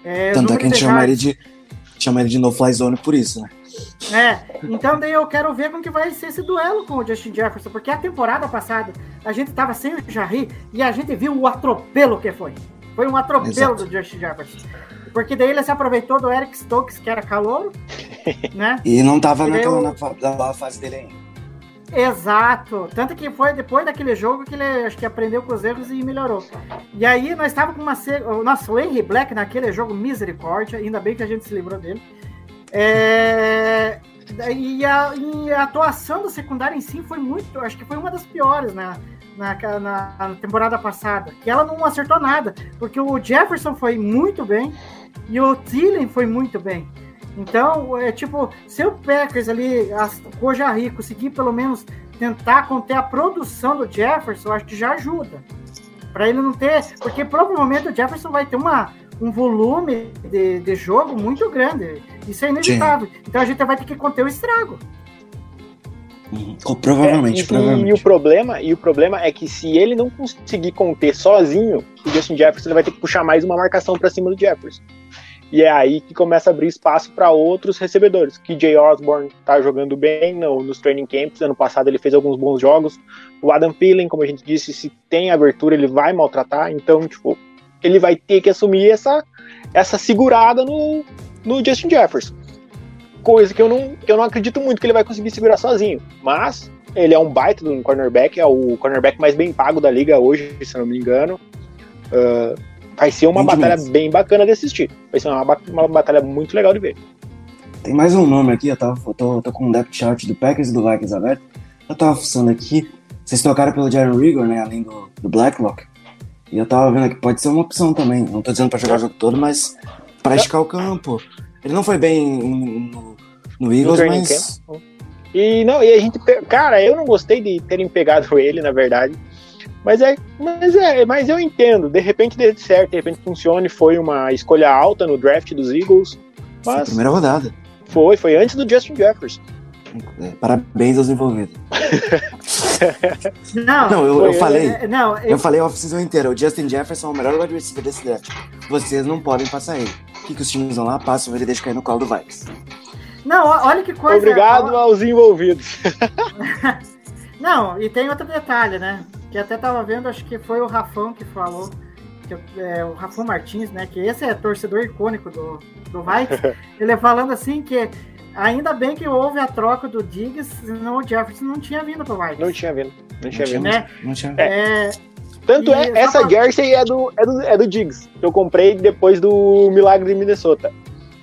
É, Tanto é que a gente chama ele, de, chama ele de no-fly zone por isso, né? É, então daí eu quero ver como que vai ser esse duelo com o Justin Jefferson, porque a temporada passada a gente tava sem o Jarry e a gente viu o atropelo que foi. Foi um atropelo Exato. do Justin Jefferson. Porque daí ele se aproveitou do Eric Stokes, que era calouro, né? E não tava e naquela eu... na, fase dele ainda. Exato. Tanto que foi depois daquele jogo que ele acho que aprendeu com os erros e melhorou. E aí nós estávamos com uma. Nossa, o Henry Black naquele jogo misericórdia, ainda bem que a gente se livrou dele. É... E a, e a atuação da secundária em si foi muito, acho que foi uma das piores na, na, na, na temporada passada. Que ela não acertou nada, porque o Jefferson foi muito bem e o Thielen foi muito bem. Então, é tipo, se o Packers ali, a Cojari, conseguir pelo menos tentar conter a produção do Jefferson, acho que já ajuda. Para ele não ter. Porque provavelmente o Jefferson vai ter uma, um volume de, de jogo muito grande. Isso é inevitável. Sim. Então a gente vai ter que conter o estrago. Uhum. Provavelmente, é, e, provavelmente. E o, problema, e o problema é que se ele não conseguir conter sozinho, o Justin Jefferson ele vai ter que puxar mais uma marcação para cima do Jefferson. E é aí que começa a abrir espaço para outros recebedores. Que Jay Osborne tá jogando bem no, nos training camps. Ano passado ele fez alguns bons jogos. O Adam Thielen, como a gente disse, se tem abertura, ele vai maltratar. Então, tipo, ele vai ter que assumir essa, essa segurada no, no Justin Jefferson. Coisa que eu, não, que eu não acredito muito que ele vai conseguir segurar sozinho. Mas ele é um baita do cornerback, é o cornerback mais bem pago da liga hoje, se não me engano. Uh, vai ser uma batalha bem bacana de assistir. Vai ser uma, uma batalha muito legal de ver. Tem mais um nome aqui, eu, tava, eu tô, eu tô com um depth chart do Packers e do Vikings aberto. Eu tava fuçando aqui. Vocês tocaram pelo Jaron Rigor, né? Além do, do Blacklock. E eu tava vendo que pode ser uma opção também. Não tô dizendo pra jogar o jogo todo, mas pra esticar o campo. Ele não foi bem no, no Eagles, no mas. Camp. E não, e a gente. Cara, eu não gostei de terem pegado ele, na verdade. Mas é, mas é, mas eu entendo. De repente deu certo, de repente funcione. Foi uma escolha alta no draft dos Eagles. Mas foi a primeira rodada. Foi, foi antes do Justin Jefferson. É, parabéns aos envolvidos. não, não, eu, eu falei. É, não, eu... eu falei a off-season inteira. O Justin Jefferson é o melhor wide receiver desse draft. Vocês não podem passar ele. O que, que os times vão lá? Passam ele e deixam cair no colo do Vikes. Não, olha que coisa. Obrigado aos envolvidos. não, e tem outro detalhe, né? que até tava vendo, acho que foi o Rafão que falou, que, é, o Rafão Martins, né? Que esse é torcedor icônico do, do Vikings. ele falando assim que ainda bem que houve a troca do Diggs, senão o Jefferson não tinha vindo pro Vikings. Não tinha vindo, não tinha vindo. Né? Não tinha vindo. É, tanto é, essa jersey é do, é, do, é do Diggs, que eu comprei depois do Milagre de Minnesota.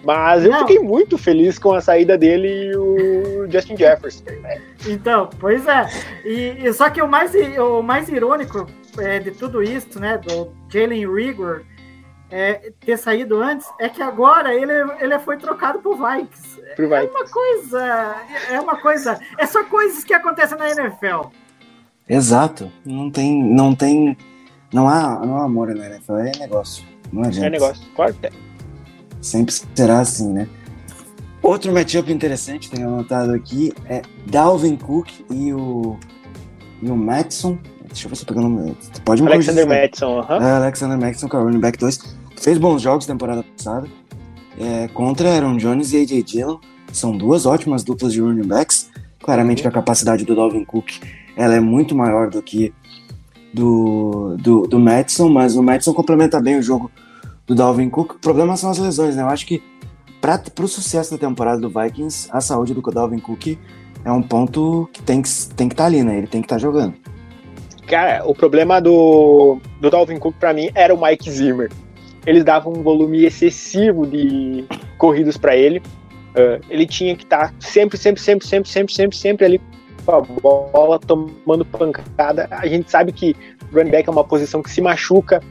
Mas eu não. fiquei muito feliz com a saída dele e o Justin Jefferson. Então, pois é. E, e, só que o mais, o mais irônico é, de tudo isso, né, do Jalen Rigor é, ter saído antes, é que agora ele, ele foi trocado pro Vikings. Pro Vikings. É uma coisa. É uma coisa. É só coisas que acontecem na NFL. Exato. Não tem. Não tem. Não há, não há amor na NFL, é negócio. Não adianta. É negócio, claro que é. Sempre será assim, né? Outro matchup interessante, tenho anotado aqui, é Dalvin Cook e o, e o Matson. Deixa eu ver se eu tô pegando. Pode me Alexander Matson, aham. Uh -huh. É, Alexander Matson, que é o running back 2. Fez bons jogos temporada passada. É, contra Aaron Jones e AJ Dillon. São duas ótimas duplas de running backs. Claramente que a capacidade do Dalvin Cook ela é muito maior do que do, do, do Madison, mas o Madison complementa bem o jogo do Dalvin Cook. O problema são as lesões, né? Eu acho que para o sucesso da temporada do Vikings, a saúde do Dalvin Cook é um ponto que tem que tem que estar tá ali, né? Ele tem que estar tá jogando. Cara, o problema do, do Dalvin Cook para mim era o Mike Zimmer. Eles davam um volume excessivo de corridas para ele. Uh, ele tinha que estar tá sempre, sempre, sempre, sempre, sempre, sempre, sempre ali com a bola, tomando pancada. A gente sabe que running back é uma posição que se machuca,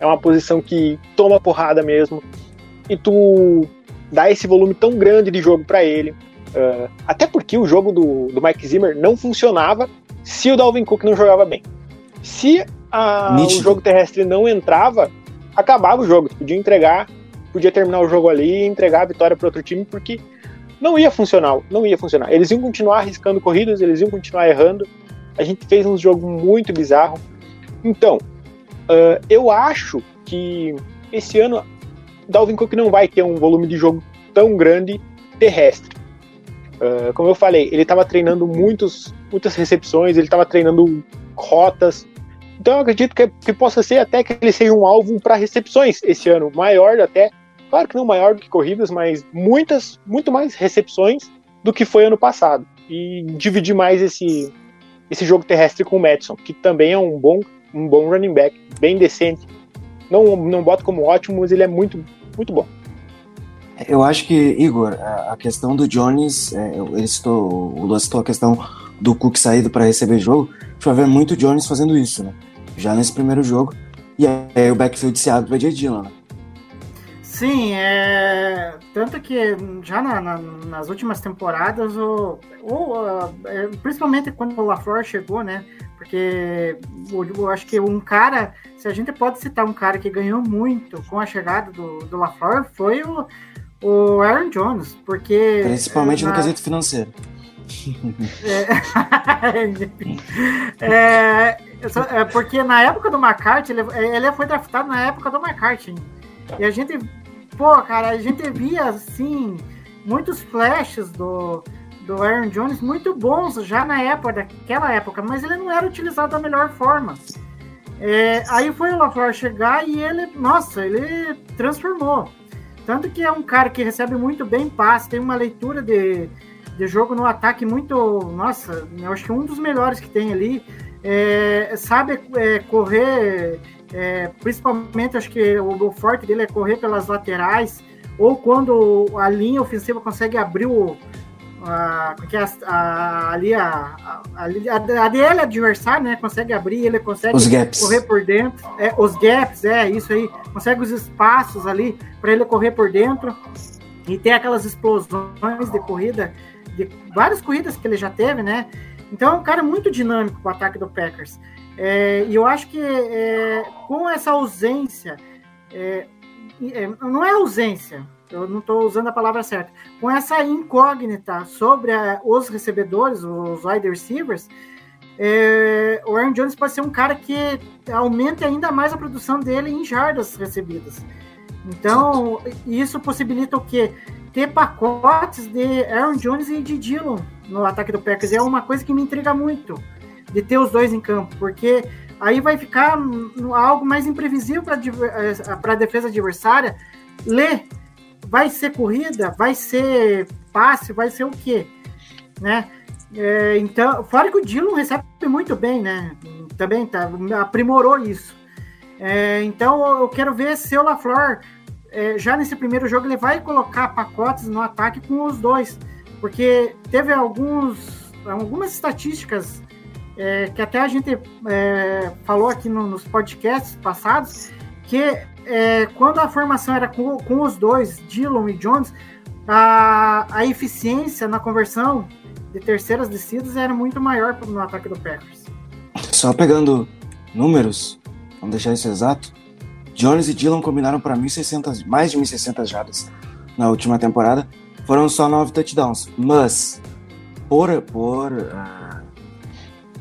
é uma posição que toma porrada mesmo. E tu dá esse volume tão grande de jogo para ele. Uh, até porque o jogo do, do Mike Zimmer não funcionava se o Dalvin Cook não jogava bem. Se a, o jogo terrestre não entrava, acabava o jogo. Podia entregar, podia terminar o jogo ali e entregar a vitória para outro time, porque não ia funcionar, não ia funcionar. Eles iam continuar arriscando corridas, eles iam continuar errando. A gente fez um jogo muito bizarro. Então, Uh, eu acho que esse ano Dalvin Cook não vai ter um volume de jogo tão grande terrestre. Uh, como eu falei, ele estava treinando muitos, muitas recepções, ele estava treinando rotas. Então eu acredito que, que, possa ser até que ele seja um alvo para recepções esse ano, maior até. Claro que não maior do que corridas, mas muitas, muito mais recepções do que foi ano passado. E dividir mais esse, esse jogo terrestre com o Madison, que também é um bom um bom running back, bem decente. Não, não boto como ótimo, mas ele é muito, muito bom. Eu acho que, Igor, a questão do Jones, é, ele citou, o Luan citou a questão do Cook saído para receber jogo. Gente vai ver muito Jones fazendo isso, né? Já nesse primeiro jogo. E aí o backfield se abre para J. Dillon, né? Sim, é. Tanto que já na- na- nas últimas temporadas, o, o, ah, é, principalmente quando o LaFleur chegou, né? Porque o- eu acho que um cara, se a gente pode citar um cara que ganhou muito com a chegada do, do LaFleur, foi o, o Aaron Jones, porque. Principalmente é, no na- quesito financeiro. É, só- é porque na época do McCarthy, ele, ele foi draftado na época do McCarthy. E a gente, pô, cara, a gente via assim muitos flashes do, do Aaron Jones muito bons já na época, daquela época, mas ele não era utilizado da melhor forma. É, aí foi o LaFleur chegar e ele, nossa, ele transformou. Tanto que é um cara que recebe muito bem passe, tem uma leitura de, de jogo no ataque muito. Nossa, eu acho que um dos melhores que tem ali. É, sabe é, correr, é, principalmente acho que o, o forte dele é correr pelas laterais, ou quando a linha ofensiva consegue abrir o. A, porque a, a- ali a, a, a, DL adversário, né? Consegue abrir, ele consegue Os gaps. correr por dentro. É, os gaps, é isso aí. Consegue os espaços ali para ele correr por dentro. E tem aquelas explosões de corrida, de várias corridas que ele já teve, né? Então é um cara muito dinâmico o ataque do Packers. É, e eu acho que é, com essa ausência, é, é, não é ausência, eu não estou usando a palavra certa, com essa incógnita sobre a- os recebedores, os wide receivers, é, o Aaron Jones pode ser um cara que aumente ainda mais a produção dele em jardas recebidas. Então, isso possibilita o quê? Ter pacotes de Aaron Jones e de Dillon no ataque do Packers. É uma coisa que me intriga muito de ter os dois em campo, porque aí vai ficar algo mais imprevisível para a defesa adversária ler. Vai ser corrida? Vai ser passe? Vai ser o quê? Né? É, então, fora que o Dillon recebe muito bem, né? Também tá, aprimorou isso. É, então eu quero ver se o LaFleur, é, já nesse primeiro jogo, ele vai colocar pacotes no ataque com os dois. Porque teve alguns, algumas estatísticas é, que até a gente é, falou aqui no- nos podcasts passados, que é, quando a formação era com, com os dois, Dillon e Jones, a, a eficiência na conversão de terceiras descidas era muito maior no ataque do Packers. Só pegando números, vamos deixar isso exato. Jones e Dillon combinaram para 1.600, mais de 1.600 jardas na última temporada. Foram só 9 touchdowns, mas por, por, ah,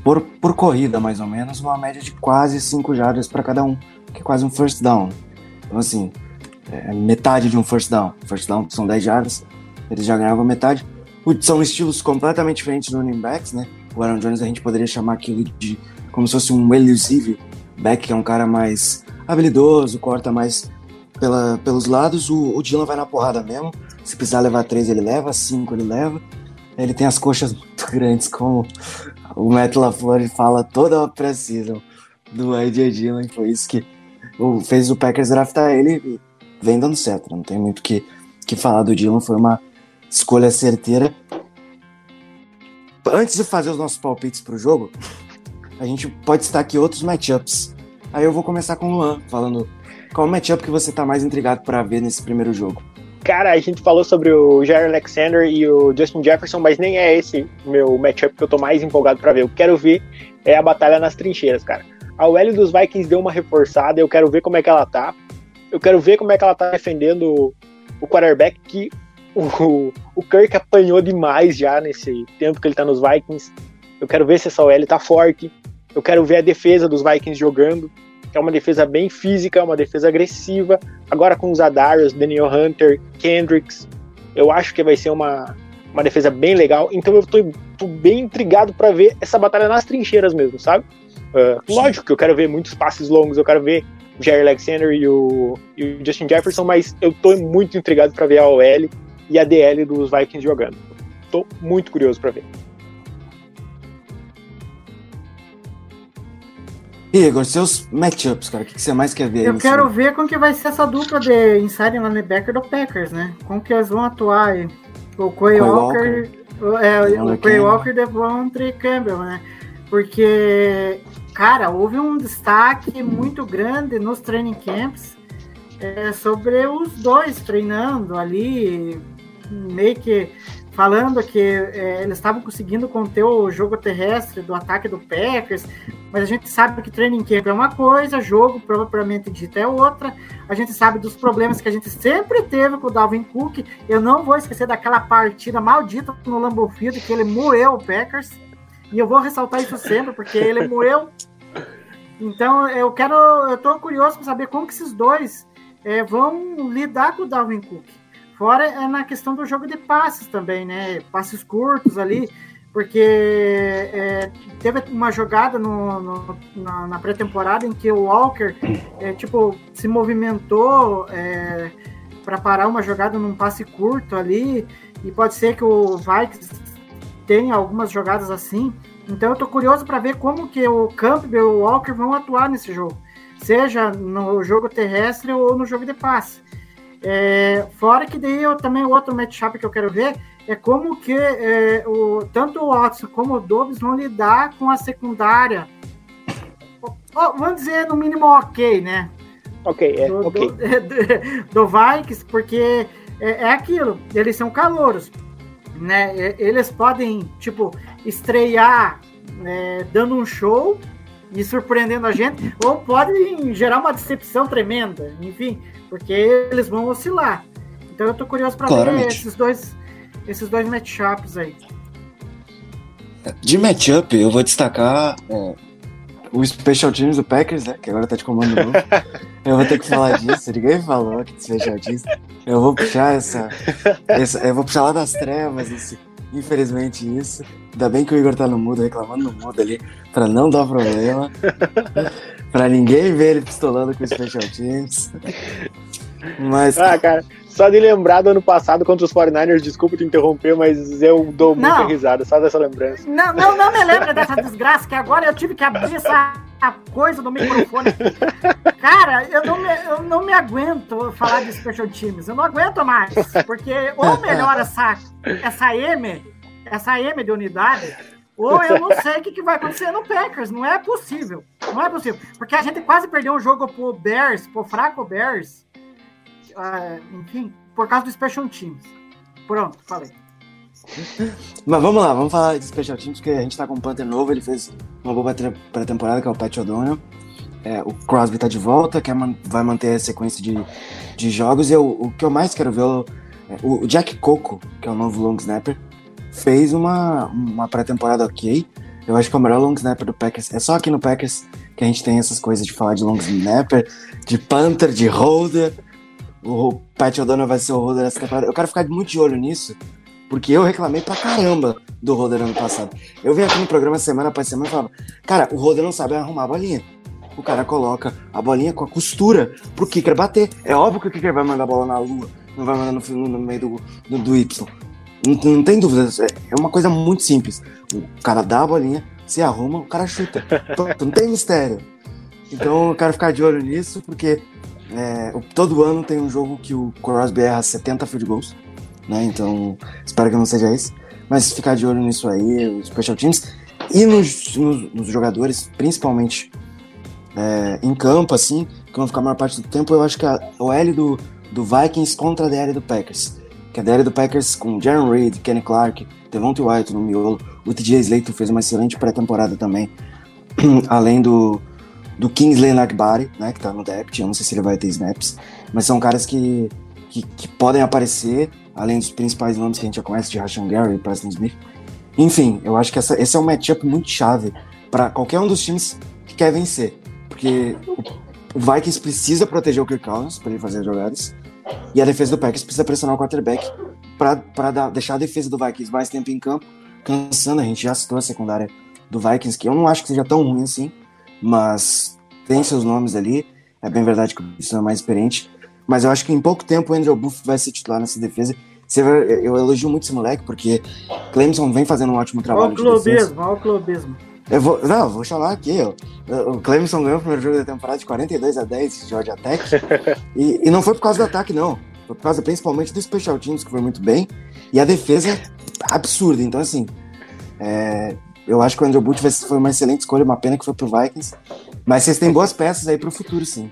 por, por corrida, mais ou menos, uma média de quase 5 jardas para cada um, que é quase um first down. Então, assim, é metade de um first down. First down são 10 jardas, eles já ganhavam metade. São estilos completamente diferentes de running backs, né? O Aaron Jones a gente poderia chamar aquilo de como se fosse um elusive que é um cara mais habilidoso, corta mais pela, pelos lados. O, o Dylan vai na porrada mesmo. Se precisar levar três, ele leva, cinco ele leva. Ele tem as coxas muito grandes, como o Matt LaFleur fala toda a precisão do AJ Dillon. Foi isso que o- fez o Packers draftar ele vem dando certo. Não tem muito o que, que falar do Dillon. Foi uma escolha certeira. Antes de fazer os nossos palpites pro jogo, a gente pode citar aqui outros matchups. Aí eu vou começar com o Luan, falando qual matchup que você tá mais intrigado para ver nesse primeiro jogo. Cara, a gente falou sobre o Jair Alexander e o Justin Jefferson, mas nem é esse meu matchup que eu tô mais empolgado pra ver. Eu quero ver é a batalha nas trincheiras, cara. A OL dos Vikings deu uma reforçada, eu quero ver como é que ela tá. Eu quero ver como é que ela tá defendendo o quarterback que o, o Kirk apanhou demais já nesse tempo que ele tá nos Vikings. Eu quero ver se essa OL tá forte. Eu quero ver a defesa dos Vikings jogando, que é uma defesa bem física, uma defesa agressiva. Agora com os Adarius, Daniel Hunter, Kendricks, eu acho que vai ser uma, uma defesa bem legal. Então eu tô, tô bem intrigado para ver essa batalha nas trincheiras mesmo, sabe? Uh, lógico que eu quero ver muitos passes longos, eu quero ver o Jair Alexander e o, e o Justin Jefferson, mas eu tô muito intrigado para ver a OL e a DL dos Vikings jogando. Tô muito curioso para ver. Igor, seus matchups, cara, o que, que você mais quer ver? Eu quero ver como que vai ser essa dupla de inside linebacker do Packers, né? Como que eles vão atuar aí. O Quay Walker, o- é, o Quay. Walker e Devontae Campbell, né? Porque, cara, houve um destaque muito grande nos training camps é, sobre os dois treinando ali, meio que falando que é, eles estavam conseguindo conter o jogo terrestre do ataque do Packers, mas a gente sabe que training camp é uma coisa, jogo propriamente dito é outra. A gente sabe dos problemas que a gente sempre teve com o Dalvin Cook. Eu não vou esquecer daquela partida maldita no Lambeau Field que ele moeu o Packers. E eu vou ressaltar isso sempre porque ele moeu. Então eu quero, eu tô curioso para saber como que esses dois é, vão lidar com o Dalvin Cook. Fora é na questão do jogo de passes também, né? Passes curtos ali, porque é, teve uma jogada no, no- na, na pré-temporada em que o Walker é, tipo, se movimentou para parar uma jogada num passe curto ali, e pode ser que o Vikings tenha algumas jogadas assim. Então eu tô curioso para ver como que o Campbell e o Walker vão atuar nesse jogo, seja no jogo terrestre ou no jogo de passe. É, fora que daí eu, também o outro matchup que eu quero ver é como que é, o, tanto o Watson como o Dobbs vão lidar com a secundária. Ó, vamos dizer, no mínimo ok, né? Ok, é, do, ok. do, do Vikings, porque é, é aquilo, eles são calouros, né? Eles podem, tipo, estrear né, dando um show e surpreendendo a gente, ou podem gerar uma decepção tremenda, enfim, porque eles vão oscilar. Então eu tô curioso para ver esses dois, esses dois matchups aí. De matchup, eu vou destacar é, o Special Teams do Packers, né? Que agora tá de comando novo. Eu vou ter que falar disso, ninguém falou aqui de Special Teams. Eu vou puxar essa, essa- Eu vou puxar lá das trevas, esse, infelizmente, isso. Ainda bem que o Igor tá no mudo, reclamando no mudo ali, pra não dar problema. pra ninguém ver ele pistolando com o Special Teams. Mas. Ah, cara, só de lembrar do ano passado contra os 49ers, desculpa te interromper, mas eu dou muita Não. risada, só dessa lembrança. Não, não, não me lembra dessa desgraça que agora eu tive que abrir essa coisa do microfone. Cara, eu não, me, eu não me aguento falar de Special Teams. Eu não aguento mais. Porque ou melhora essa, essa M, essa M de unidade, ou eu não sei o que, que vai acontecer no Packers. Não é possível. Não é possível. Porque a gente quase perdeu um jogo pro Bears, pro fraco Bears. Ah, enfim, por causa do Special Teams. Pronto, falei. Mas vamos lá, vamos falar de Special Teams, porque a gente tá com um Panther novo, ele fez uma boa pré- pré-temporada, que é o Pat O'Donnell. É, o Crosby tá de volta, quer man- vai manter a sequência de, de jogos, e eu- o que eu mais quero ver é o, é, o Jack Coco, que é o novo long snapper, fez uma, uma pré-temporada ok. Eu acho que é o melhor long snapper do Packers. É só aqui no Packers que a gente tem essas coisas de falar de long snapper, de Panther, de holder. O Pat O'Donnell vai ser o holder dessa temporada. Eu quero ficar muito de olho nisso, porque eu reclamei pra caramba do Roder ano passado. Eu venho aqui no programa semana após semana e falava, cara, o Roder não sabe arrumar a bolinha. O cara coloca a bolinha com a costura pro kicker bater. É óbvio que o kicker vai mandar a bola na lua, não vai mandar no, no meio do, do, do Y. Não, não tem dúvida, é é uma coisa muito simples. O cara dá a bolinha, se arruma, o cara chuta. Pronto, não tem mistério. Então eu quero ficar de olho nisso, porque é, todo ano tem um jogo que o Crosby erra 70 field goals né? Então, espero que não seja esse. Mas ficar de olho nisso aí, os special teams. E nos, nos, nos jogadores, principalmente é, em campo, assim, que vão ficar a maior parte do tempo, eu acho que a OL do, do Vikings contra a DL do Packers. Que a DL do Packers com Jaron Reed, Kenny Clark, Devontae White no miolo, o TJ Slater fez uma excelente pré-temporada também. Além do, do Kingsley Nagbari, né, que tá no depth, eu não sei se ele vai ter snaps, mas são caras que, que, que podem aparecer, além dos principais nomes que a gente já conhece, de Rashan Gary e Preston Smith. Enfim, eu acho que essa, esse é um matchup muito chave para qualquer um dos times que quer vencer, porque o Vikings precisa proteger o Kirk Cousins para ele fazer as jogadas, e a defesa do Packers precisa pressionar o quarterback para deixar a defesa do Vikings mais tempo em campo, cansando, a gente já citou a secundária do Vikings, que eu não acho que seja tão ruim assim, mas tem seus nomes ali. É bem verdade que o Wilson é mais experiente. Mas eu acho que em pouco tempo o Andrew Booth vai ser titular nessa defesa. Eu elogio muito esse moleque, porque Clemson vem fazendo um ótimo Olha trabalho o de defesa. clubismo, olha o clubismo. Eu vou, não, eu vou chamar aqui, ó. O Clemson ganhou o primeiro jogo da temporada de 42 a 10 de Georgia Tech. e, e não foi por causa do ataque, não. Foi por causa principalmente do Special Teams, que foi muito bem. E a defesa absurda. Então, assim, é, eu acho que o Andrew Booth foi uma excelente escolha, uma pena que foi pro Vikings. Mas vocês têm boas peças aí pro futuro, sim.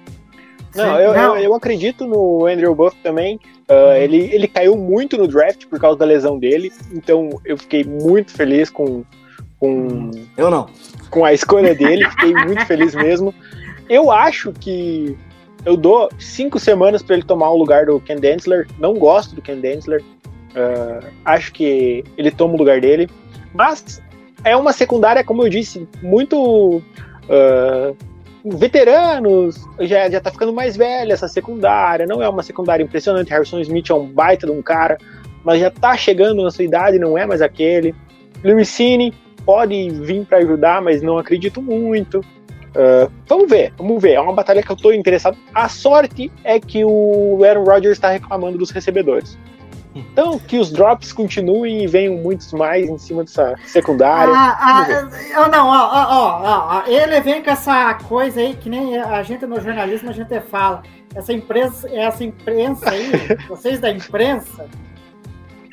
Não, eu, eu, eu acredito no Andrew Buff também. Ah, ele, ele caiu muito no draft por causa da lesão dele. Então eu fiquei muito feliz com, com, Eu não. com a escolha dele. Fiquei muito feliz mesmo. Eu acho que eu dou cinco semanas para ele tomar o lugar do Ken Densler. Não gosto do Ken Densler. Ah, acho que ele toma o lugar dele. Mas é uma secundária, como eu disse, muito. ah, veteranos, já, já tá ficando mais velha essa secundária, não é uma secundária impressionante. Harrison Smith é um baita de um cara, mas já tá chegando na sua idade, não é mais aquele. Lewis Cine pode vir para ajudar, mas não acredito muito. Ah, vamos ver, vamos ver. É uma batalha que eu tô interessado. A sorte é que o Aaron Rodgers está reclamando dos recebedores. Então, que os drops continuem e venham muitos mais em cima dessa secundária. Ah, ah, eu não, ó, ó, ó, ó, ele vem com essa coisa aí que nem a gente no jornalismo a gente fala. Essa imprensa, essa imprensa aí, vocês da imprensa,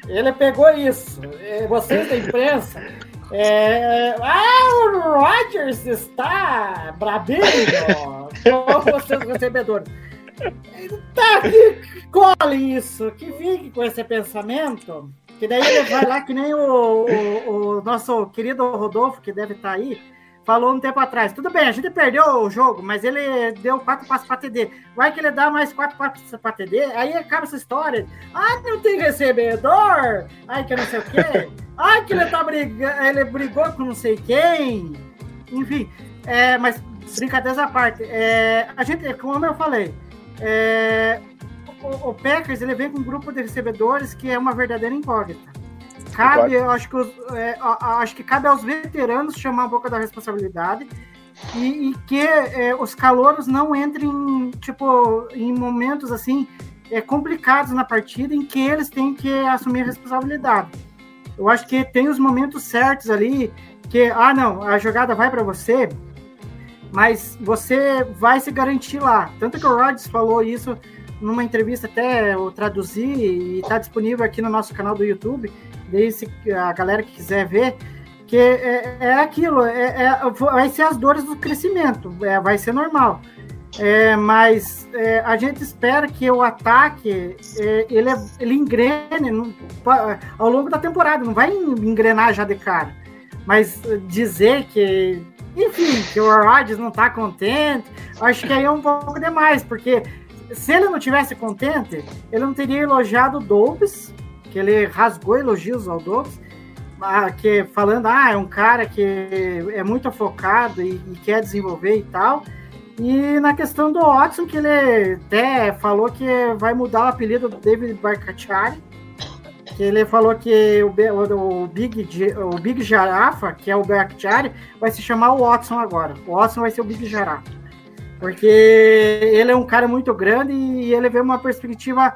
ele pegou isso. É, Vocês da imprensa. É, ah, o Rogers está brabinho com vocês recebedores. Tá, que colhe isso, que fique com esse pensamento, que daí ele vai lá que nem o, o- o nosso querido Rodolfo, que deve estar aí, falou um tempo atrás. Tudo bem, a gente perdeu o jogo, mas ele deu quatro passos para TD. Vai que ele dá mais quatro passos para TD, aí acaba essa história. Ah, não tem recebedor! Ai, que não sei o quê. Ai, que ele tá brigando, ele brigou com não sei quem. Enfim, é, mas brincadeiras à parte. É, a gente, como eu falei, é, o, o Packers ele vem com um grupo de recebedores que é uma verdadeira incógnita. Cabe, eu acho que, os- é, a- a- acho que cabe aos veteranos chamar um pouco da responsabilidade e, e que é, os calouros não entrem tipo em momentos assim é, complicados na partida em que eles têm que assumir a responsabilidade. Eu acho que tem os momentos certos ali que ah não a jogada vai para você, mas você vai se garantir lá. Tanto que o Rodgers falou isso numa entrevista, até eu traduzi e está disponível aqui no nosso canal do YouTube. Se a galera que quiser ver, que é, é aquilo, é, é- vai ser as dores do crescimento, é, vai ser normal. É, mas é, a gente espera que o ataque é, ele, ele engrene no- ao longo da temporada, não vai engrenar já de cara. Mas dizer que, enfim, que o Rodgers não está contente, acho que aí é um pouco demais, porque se ele não tivesse contente, ele não teria elogiado o Dobbs, que ele rasgou elogios ao Dobbs, ah, que falando, ah, é um cara que é muito focado e, e quer desenvolver e tal. E na questão do Watson, que ele até falou que vai mudar o apelido do David Barcacciari, que ele falou que o, o, o Big, o Big Jarafa, que é o Barcacciari, vai se chamar o Watson agora. O Watson vai ser o Big Jarafa. Porque ele é um cara muito grande e ele vê uma perspectiva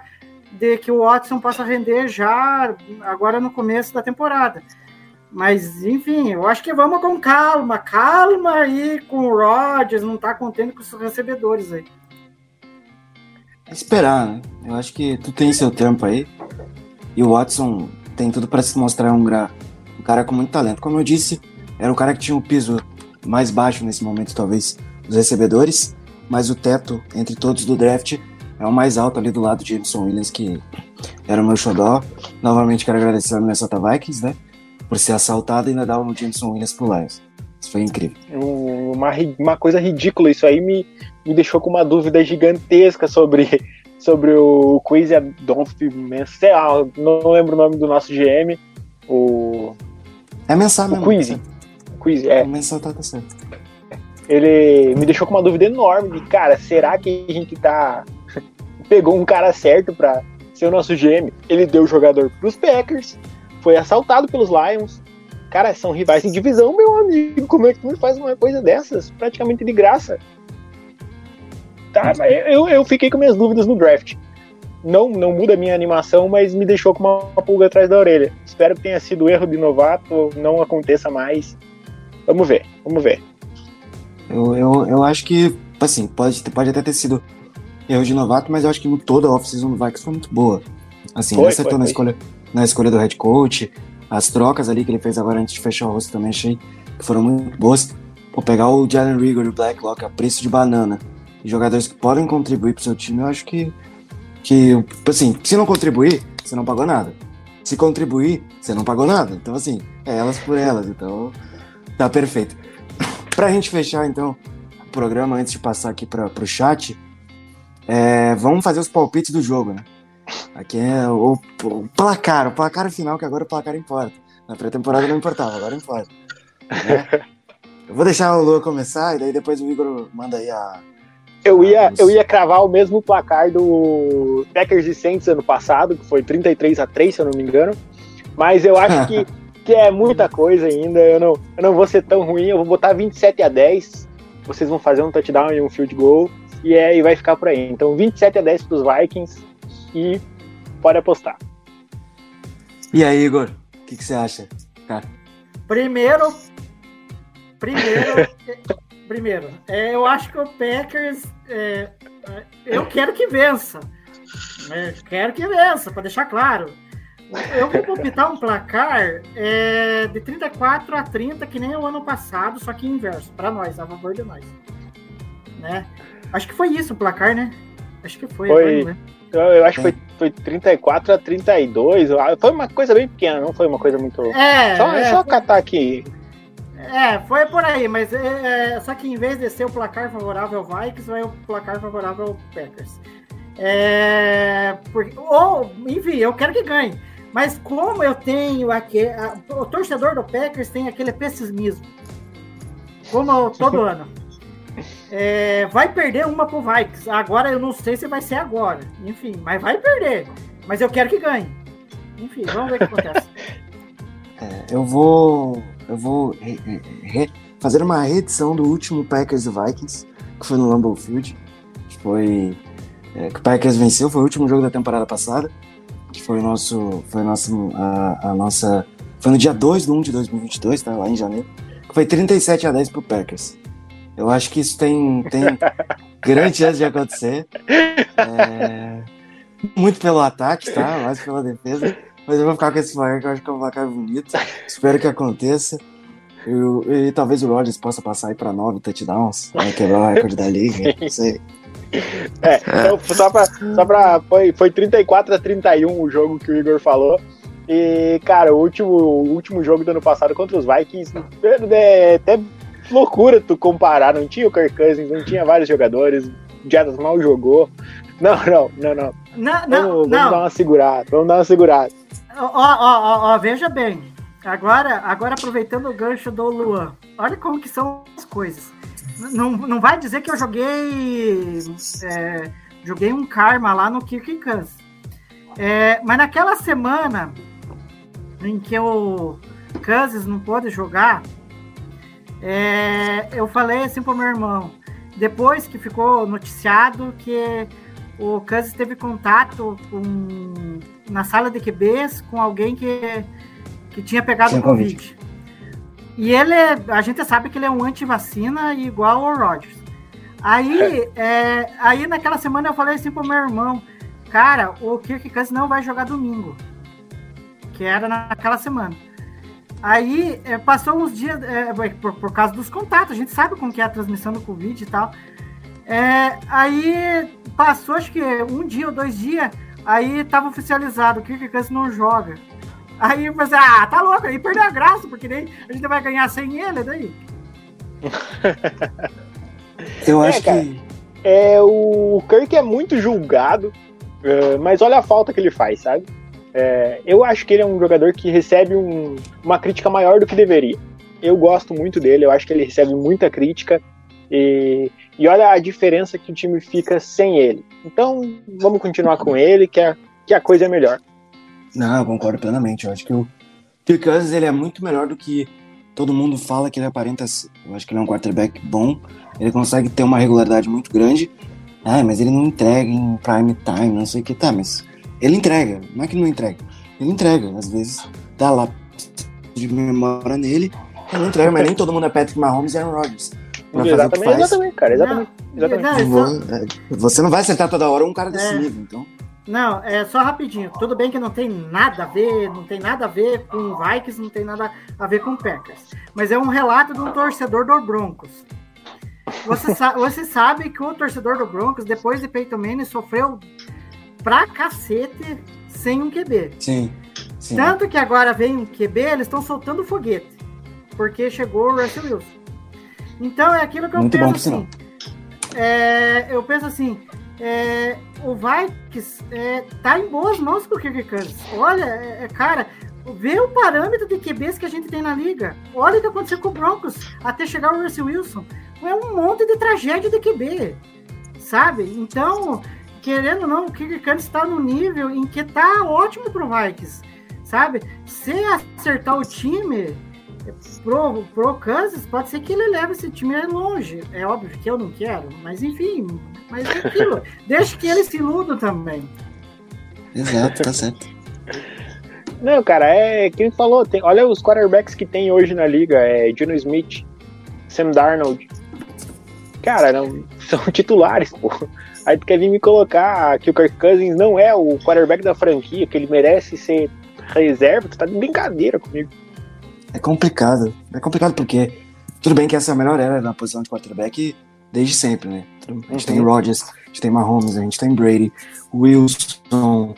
de que o Watson possa render já agora no começo da temporada. Mas, enfim, eu acho que vamos com calma, calma aí com o Rodgers, não tá contente com os recebedores aí. Esperar, né? Eu acho que tu tem seu tempo aí. E o Watson tem tudo para se mostrar um, gra... um cara com muito talento. Como eu disse, era o cara que tinha o piso mais baixo nesse momento, talvez, dos recebedores. Mas o teto, entre todos do draft, é o mais alto ali do lado de Jameson Williams, que era o meu xodó. Novamente quero agradecer ao Minnesota Vikings, né? Por ser assaltado e ainda dar o Jameson Williams pro Lions. Isso foi incrível. Um- Uma, uma coisa ridícula, isso aí me, me deixou com uma dúvida gigantesca sobre, sobre o Quincy Adolf Mansell, não lembro o nome do nosso GM, o, É mensagem mesmo. Quincy. Quincy, é. O mensagem tá, tá certo. Ele me deixou com uma dúvida enorme de, cara, será que a gente tá. Pegou um cara certo pra ser o nosso GM? Ele deu o jogador pros Packers, foi assaltado pelos Lions. Cara, são rivais em divisão, meu amigo. Como é que tu me faz uma coisa dessas? Praticamente de graça. Tá, mas eu, eu fiquei com minhas dúvidas no draft. Não, não muda a minha animação, mas me deixou com uma, pulga atrás da orelha. Espero que tenha sido erro de novato, não aconteça mais. Vamos ver, vamos ver. Eu, eu, eu acho que, assim, pode, pode até ter sido erro de novato, mas eu acho que toda a off-season do Vikings foi muito boa. Assim, Foi, ele acertou foi, na, foi. escolha, na escolha do head coach, as trocas ali que ele fez agora antes de fechar o rosto também achei que foram muito boas. Pô, pegar o Jalen Rigor e o Blacklock a preço de banana, jogadores que podem contribuir pro seu time, eu acho que, que, assim, se não contribuir, você não pagou nada. Se contribuir, você não pagou nada. Então, assim, é elas por elas. Então, tá perfeito. Pra gente fechar, então, o programa, antes de passar aqui pra, pro chat, é, vamos fazer os palpites do jogo, né? Aqui é o, o placar, o placar final, que agora o placar importa. Na pré-temporada não importava, agora importa. né? Eu vou deixar o Lua começar e daí depois o Igor manda aí a. Eu ia, eu ia cravar o mesmo placar do Packers e Saints ano passado, que foi 33 a 3 se eu não me engano. Mas eu acho que, que é muita coisa ainda. Eu não, eu não vou ser tão ruim. Eu vou botar 27 a 10. Vocês vão fazer um touchdown e um field goal. E, é, e vai ficar por aí. Então 27 a 10 pros Vikings. E pode apostar. E aí, Igor, o que, que você acha? Cara, Primeiro. Primeiro. primeiro, é, eu acho que o Packers. é, é, eu quero que vença. É, quero que vença, para deixar claro. Eu vou palpitar um placar é, de 34 a 30, que nem o ano passado, só que inverso, para nós, a favor de nós. Né? Acho que foi isso o placar, né? Acho que foi. Foi. lembro. Eu, acho que foi, foi 34 a 32. Eu- Foi uma coisa bem pequena, não foi uma coisa muito. É, Só, é, só foi- catar aqui. É, foi por aí, mas é, é, só que em vez de ser o placar favorável ao Vikings, vai o placar favorável ao Packers. É, porque, ou, enfim, eu quero que ganhe. Mas como eu tenho aqui, a- o torcedor do Packers tem aquele pessimismo, como todo ano. É, vai perder uma pro Vikings. Agora eu não sei se vai ser agora. Enfim, mas vai perder. Mas eu quero que ganhe. Enfim, vamos ver o que acontece. eu vou. Eu vou re- re- fazer uma reedição do último Packers e Vikings, que foi no Lambeau Field. Que foi. é, que o Packers venceu, foi o último jogo da temporada passada. Que foi o nosso. Foi nosso. A, a nossa. Foi no dia 2 de 1 de 2022, tá? Lá em janeiro. Que foi 37 a 10 pro Packers. Eu acho que isso tem, tem grande chance de acontecer. É, muito pelo ataque, tá? Mais pela defesa. Mas eu vou ficar com esse placar que eu acho que é um placar bonito. Espero que aconteça. Eu- e talvez o Rodgers possa passar aí pra nove touchdowns, né, quebrar o recorde da liga. Não sei. É, então, só pra. Só pra foi, foi 34 a 31 o jogo que o Igor falou. E, cara, o último, o último jogo do ano passado contra os Vikings, é até loucura tu comparar. Não tinha o Kirk Cousins, não tinha vários jogadores. O Jets mal jogou. Não, não, não, não. Não, Vamos, não, vamos dar não. uma segurada. Vamos dar uma segurada. Ó, ó, ó, ó, veja bem. Agora, agora aproveitando o gancho do Luan, olha como que são as coisas. Não, não vai dizer que eu joguei é, joguei um karma lá no Kirk Kansas. É, mas naquela semana em que o Kansas não pôde jogar, é, eu falei assim pro meu irmão, depois que ficou noticiado que o Kansas teve contato com, na sala de QBs com alguém que, que tinha pegado Tinha Covid. E ele, é- a gente sabe que ele é um anti-vacina igual ao Rodgers. Aí, é, aí naquela semana eu falei assim pro meu irmão, cara, o Kirk Cousins não vai jogar domingo. Que era naquela semana. Aí é, passou uns dias, é, por, por causa dos contatos, a gente sabe como que é a transmissão do Covid e tal. É, aí passou acho que um dia ou dois dias, aí tava oficializado, o Kirk Cousins não joga. Aí eu pensei, ah, tá louco, aí perdeu a graça, porque daí a gente vai ganhar sem ele, daí. Eu É, acho cara. que. É, o Kirk é muito julgado, é, mas olha a falta que ele faz, sabe? É, eu acho que ele é um jogador que recebe um- uma crítica maior do que deveria. Eu gosto muito dele, eu acho que ele recebe muita crítica e, e olha a diferença que o time fica sem ele. Então vamos continuar com ele, que a, que a coisa é melhor. Não, eu concordo plenamente. Eu acho que o Kirk Cousins ele é muito melhor do que todo mundo fala que ele aparenta ser. Eu acho que ele é um quarterback bom. Ele consegue ter uma regularidade muito grande. Ah, mas ele não entrega em prime time, não sei o que. Tá, mas ele entrega. Não é que ele não entrega. Ele entrega. Às vezes dá lá de memória nele. Não entrega, mas nem todo mundo é Patrick Mahomes e Aaron Rodgers. Pra fazer o que Exatamente, faz. exatamente, cara. Exatamente. Não, exatamente. não, Vo- é, Você não vai acertar toda hora um cara desse É. nível, então. Não, é só rapidinho. Tudo bem que não tem nada a ver, não tem nada a ver com o Vikings, não tem nada a ver com o Packers. Mas é um relato de um torcedor do Broncos. Você, sa- você sabe que o torcedor do Broncos, depois de Peyton Manning, sofreu pra cacete sem um QB. Sim. Sim. Tanto que agora vem um QB, eles estão soltando foguete. Porque chegou o Russell Wilson. Então é aquilo que eu Muito penso bom, assim. é, eu penso assim. é, o Vikings é, tá em boas mãos com o Kirk Cousins. Olha, é, é, cara, vê o parâmetro de QBs que a gente tem na liga. Olha o que aconteceu com o Broncos até chegar o Russell Wilson. É um monte de tragédia de QB, sabe? Então, querendo ou não, o Kirk Cousins está no nível em que tá ótimo pro Vikings, sabe? Se acertar o time pro, pro Kansas, pode ser que ele leve esse time longe. É óbvio que eu não quero, mas enfim, mas é aquilo. Deixa que ele se iluda também. Exato, tá certo. Não, cara, é quem falou. Tem, olha os quarterbacks que tem hoje na liga: é Geno Smith, Sam Darnold. Cara, não, são titulares, pô. Aí tu quer vir me colocar que o Kirk Cousins não é o quarterback da franquia, que ele merece ser reserva, tu tá de brincadeira comigo. É complicado. É complicado porque tudo bem que essa é a melhor era na posição de quarterback desde sempre, né? A gente tem Uhum. Rodgers, a gente tem Mahomes, a gente tem Brady, Wilson,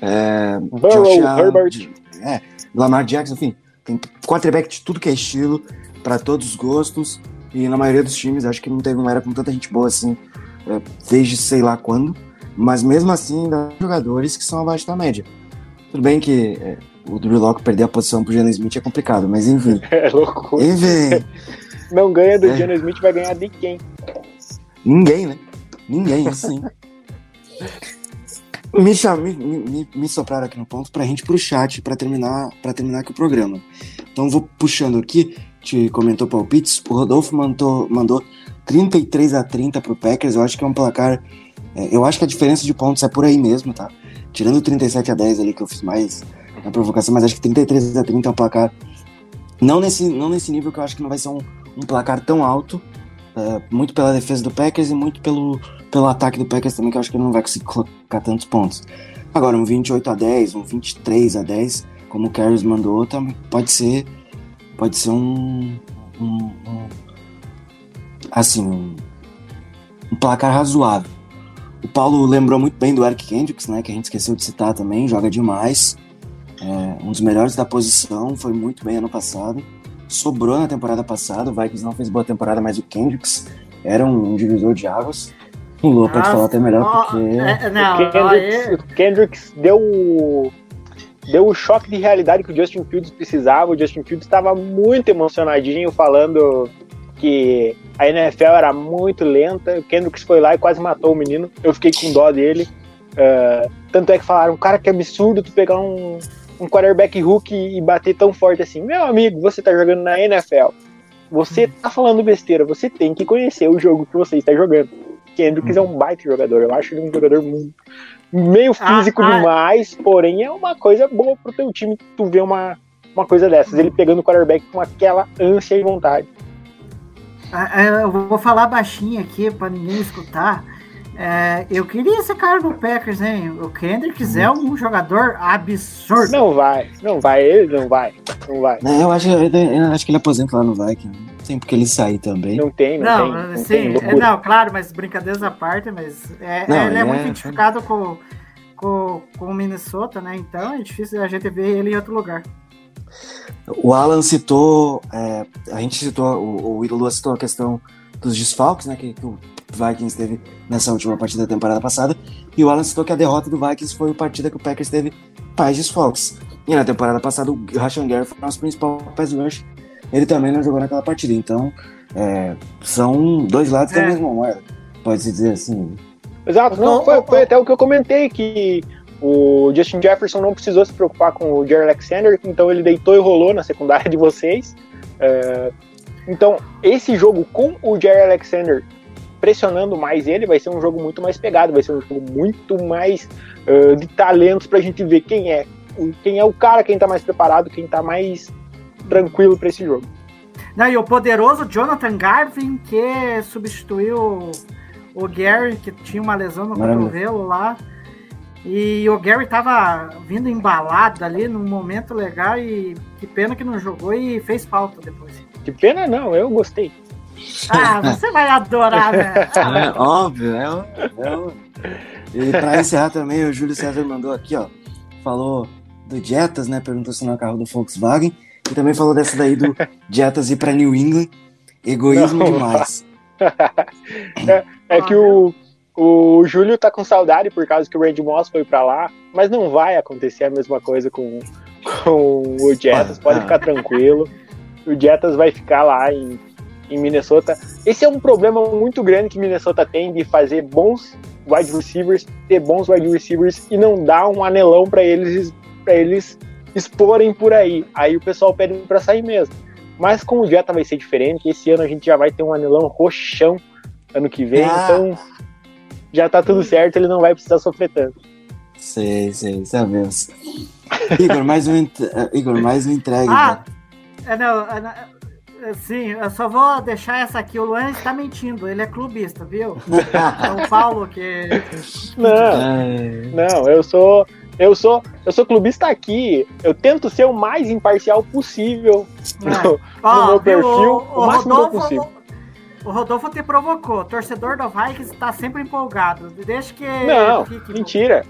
é, Burrow, Josh Allen, Herbert. é, Lamar Jackson, enfim, tem quarterback de tudo que é estilo, para todos os gostos, e na maioria dos times, acho que não teve uma era com tanta gente boa assim, é, desde sei lá quando, mas mesmo assim, ainda há jogadores que são abaixo da média. Tudo bem que é, o Drew Locke perder a posição pro Geno Smith é complicado, mas enfim. É louco. enfim, Não ganha do É. Geno Smith, vai ganhar de quem? ninguém, né? Ninguém, sim. Me, me, me, me sopraram aqui no ponto pra gente ir pro chat pra terminar, pra terminar aqui o programa. Então vou puxando aqui, te comentou palpites, o Rodolfo mandou, mandou 33 a 30 pro Packers, eu acho que é um placar, é, eu acho que a diferença de pontos é por aí mesmo, tá? Tirando o 37 a 10 ali que eu fiz mais na provocação, mas acho que 33 a 30 é um placar, não nesse, não nesse nível que eu acho que não vai ser um, um placar tão alto, é, muito pela defesa do Packers e muito pelo, pelo ataque do Packers também, que eu acho que não vai conseguir colocar tantos pontos. Agora, um 28 a 10, um 23 a 10, como o Carlos mandou, também pode ser, pode ser um, um- um- assim, um, um placar razoável. O Paulo lembrou muito bem do Eric Kendricks, né, que a gente esqueceu de citar também, joga demais. É, um dos melhores da posição, foi muito bem ano passado. Sobrou na temporada passada, o Vikings não fez boa temporada, mas o Kendricks era um divisor de águas. O Lua pode falar até melhor, porque... é, não, o, Kendricks, é- o Kendricks deu o, deu o choque de realidade que o Justin Fields precisava. O Justin Fields estava muito emocionadinho, falando que a NFL era muito lenta. O Kendricks foi lá e quase matou o menino. Eu fiquei com dó dele. Ah, tanto é que falaram, cara, que absurdo tu pegar um, um quarterback hook e bater tão forte assim. Meu amigo, você tá jogando na NFL. Você tá falando besteira, você tem que conhecer o jogo que você está jogando. Kendricks é um baita jogador, eu acho ele um jogador muito, meio Ah, físico ah. demais, porém é uma coisa boa pro teu time tu ver uma, uma coisa dessas. Ele pegando o quarterback com aquela ânsia e vontade. Ah, ah, Eu vou falar baixinho aqui para ninguém escutar. É, eu queria esse cara no Packers, hein? O Kendricks é um jogador absurdo. Não vai, não vai, ele não vai, não vai. Né, eu, acho, eu, eu acho que ele aposenta lá no Viking. Não tem porque ele sair também. Não tem, não, Não, tem. Não sim, tem é, não, claro, mas brincadeiras à parte, mas é, Não, ele é ele muito é- identificado com, com, com o Minnesota, né? Então é difícil a gente ver ele em outro lugar. O Alan citou, é, a gente citou, o, o Lua citou a questão dos desfalques, né, que, que o Vikings teve nessa última partida da temporada passada, e o Alan citou que a derrota do Vikings foi a partida que o Packers teve mais desfalques. E na temporada passada o Rashan Gary foi o nosso principal pass rush, ele também não jogou naquela partida, então é, são dois lados da É. mesma moeda, pode-se dizer assim. Exato, não, foi, foi até o que eu comentei, que o Justin Jefferson não precisou se preocupar com o Jerry Alexander, então ele deitou e rolou na secundária de vocês. É, então, esse jogo com o Jerry Alexander pressionando mais ele, vai ser um jogo muito mais pegado, vai ser um jogo muito mais eh, de talentos pra gente ver quem é, o- quem é o cara, quem tá mais preparado, quem tá mais tranquilo pra esse jogo. Não, e o poderoso Jonathan Garvin, que substituiu o Gary, que tinha uma lesão no Maravilha. cotovelo lá. E o Gary tava vindo embalado ali num momento legal e que pena que não jogou e fez falta depois. Que pena não, eu gostei. Ah, você vai adorar, né? É óbvio, é óbvio. É. E pra encerrar também, o Júlio César mandou aqui, ó. Falou do Jetas, né? Perguntou se não é carro do Volkswagen. E também falou dessa daí do Jetas ir pra New England. Egoísmo Não. demais. É que o, o Júlio tá com saudade por causa que o Randy Moss foi pra lá, mas não vai acontecer a mesma coisa com, com o Jettas, pode Ah. ficar tranquilo. O Jettas vai ficar lá em, em Minnesota. Esse é um problema muito grande que Minnesota tem de fazer bons wide receivers, ter bons wide receivers e não dar um anelão pra eles para eles exporem por aí. Aí o pessoal pede pra sair mesmo. Mas com o Jetta vai ser diferente. Esse ano a gente já vai ter um anelão roxão ano que vem, Ah. então já tá tudo certo, ele não vai precisar sofrer tanto. Sei, sei, sabemos. Igor, mais um, Igor, mais um entregue. Ah, é, não, é, não, é, sim, eu só vou deixar essa aqui. O Luan está mentindo, ele é clubista, viu? É o Paulo que. Não, É, não, eu sou eu sou eu sou clubista aqui. Eu tento ser o mais imparcial possível no, Ó, no meu perfil, o, o, o máximo que eu Rodolfo, consigo. o Rodolfo te provocou. Torcedor do Vikings está sempre empolgado. Deixa que. Não, fique- mentira.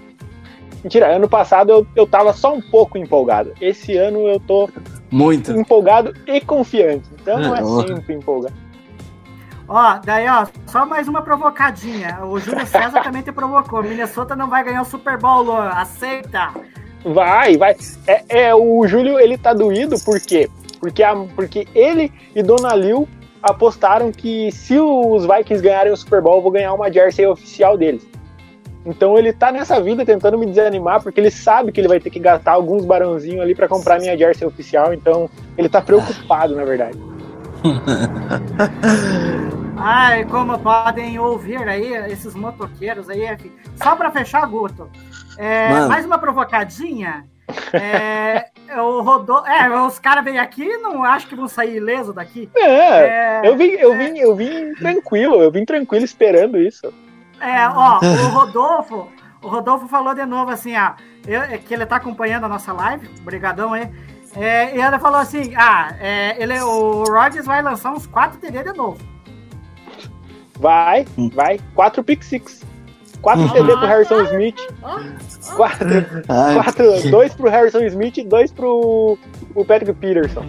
Mentira, ano passado eu, eu tava só um pouco empolgado. Esse ano eu tô muito. empolgado e confiante. Então não é Oh. sempre empolgado. Ó, daí, ó, só mais uma provocadinha. O Júlio César também te provocou. Minnesota não vai ganhar o Super Bowl, Luan. Aceita. Vai, vai. É, é, o Júlio, ele tá doído por quê? Porque, a, porque ele e Dona Lil apostaram que se os Vikings ganharem o Super Bowl, eu vou ganhar uma jersey oficial deles. Então ele tá nessa vida tentando me desanimar, porque ele sabe que ele vai ter que gastar alguns barãozinhos ali pra comprar minha jersey oficial, então ele tá preocupado, na verdade. Ai, como podem ouvir aí, esses motoqueiros aí, enfim. Só pra fechar, Guto. É, mais uma provocadinha. É, o Rodolfo. É, os caras vêm aqui e não acho que vão sair ileso daqui. É, É, eu vim, eu vim, eu vim tranquilo, eu vim tranquilo esperando isso. É, ó, o Rodolfo, o Rodolfo falou de novo assim, ó, eu- é que ele tá acompanhando a nossa live, brigadão aí. É, e ele falou assim, ah, é, ele, o Rodgers vai lançar uns 4 TD de novo. Vai, Hum. vai. Quatro pick six. Quatro TD pro Harrison Smith. Quatro, Ai, quatro, dois pro Harrison Smith e dois pro, pro Patrick Peterson.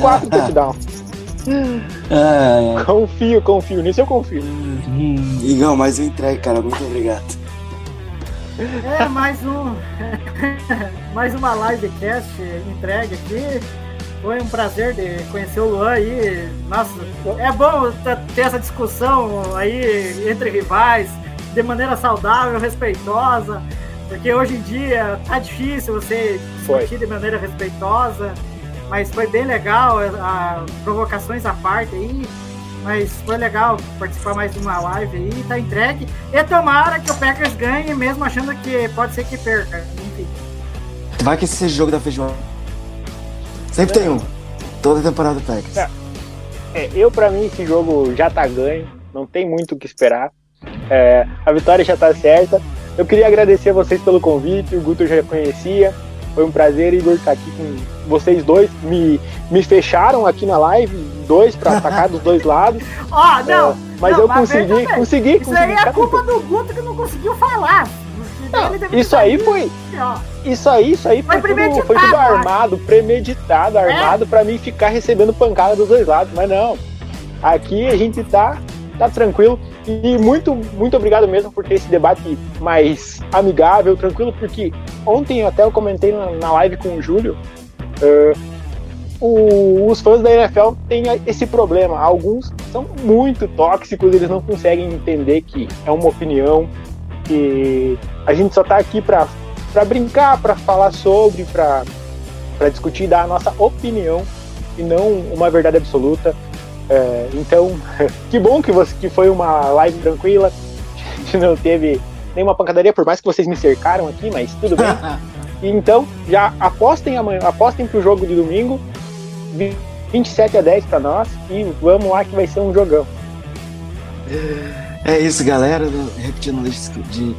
Quatro Ah. touchdowns. Ai. Confio, confio. Nisso eu confio. Hum, Igão, mais um entregue, cara. Muito obrigado. É, mais um. mais uma livecast entregue aqui. Foi um prazer de conhecer o Luan aí. Nossa, é bom ter essa discussão aí entre rivais, de maneira saudável, respeitosa. Porque hoje em dia tá difícil você Foi. discutir de maneira respeitosa. Mas foi bem legal, a, provocações à parte aí. Mas foi legal participar mais de uma live aí, tá entregue. E tomara que o Packers ganhe, mesmo achando que pode ser que perca. Enfim. Vai que esse seja o jogo da feijoada. Sempre tem um. Toda temporada do Packers. É. É, eu, pra mim, esse jogo já tá ganho. Não tem muito o que esperar. É, a vitória já tá certa. Eu queria agradecer a vocês pelo convite. O Guto já conhecia. Foi um prazer, Igor, estar aqui com vocês dois. Me, me fecharam aqui na live, dois pra atacar dos dois lados. Ó, não! É, mas não, eu consegui, bem, consegui, Isso aí consegui. é ficar culpa do Guto que não conseguiu falar. Não, isso aí foi- ó. Isso aí, isso aí Foi foi, tudo, foi tudo armado, premeditado, armado pra mim ficar recebendo pancada dos dois lados, mas não. Aqui a gente tá, tá tranquilo e muito, muito obrigado mesmo por ter esse debate mais amigável, tranquilo, porque ontem até eu comentei na, live com o Júlio, eh, o- os fãs da NFL têm esse problema. Alguns são muito tóxicos, eles não conseguem entender que é uma opinião, que a gente só tá aqui para brincar, para falar sobre, para discutir, dar a nossa opinião e não uma verdade absoluta. É, então, que bom que, você, que foi uma live tranquila, a gente não teve nenhuma pancadaria, por mais que vocês me cercaram aqui, mas tudo bem. Então, já apostem amanhã, apostem pro jogo de domingo 27 a 10 pra nós e vamos lá que vai ser um jogão. É isso, galera. Repetindo de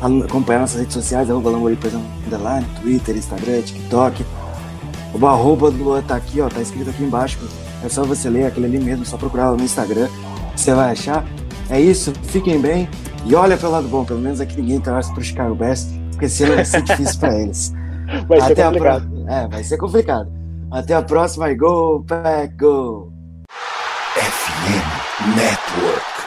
acompanhar nossas redes sociais, arroba Lamborghini Underline, Twitter, Instagram, TikTok. O arroba do Luan tá aqui, ó, tá escrito aqui embaixo. É só você ler aquele ali mesmo, só procurar no Instagram, você vai achar. É isso, fiquem bem e olha pelo lado bom, pelo menos aqui ninguém torce pro Chicago Bears, porque esse ano vai ser difícil pra eles. Vai ser complicado. Pro... É, vai ser complicado. Até a próxima e go, pack, go! FM Network.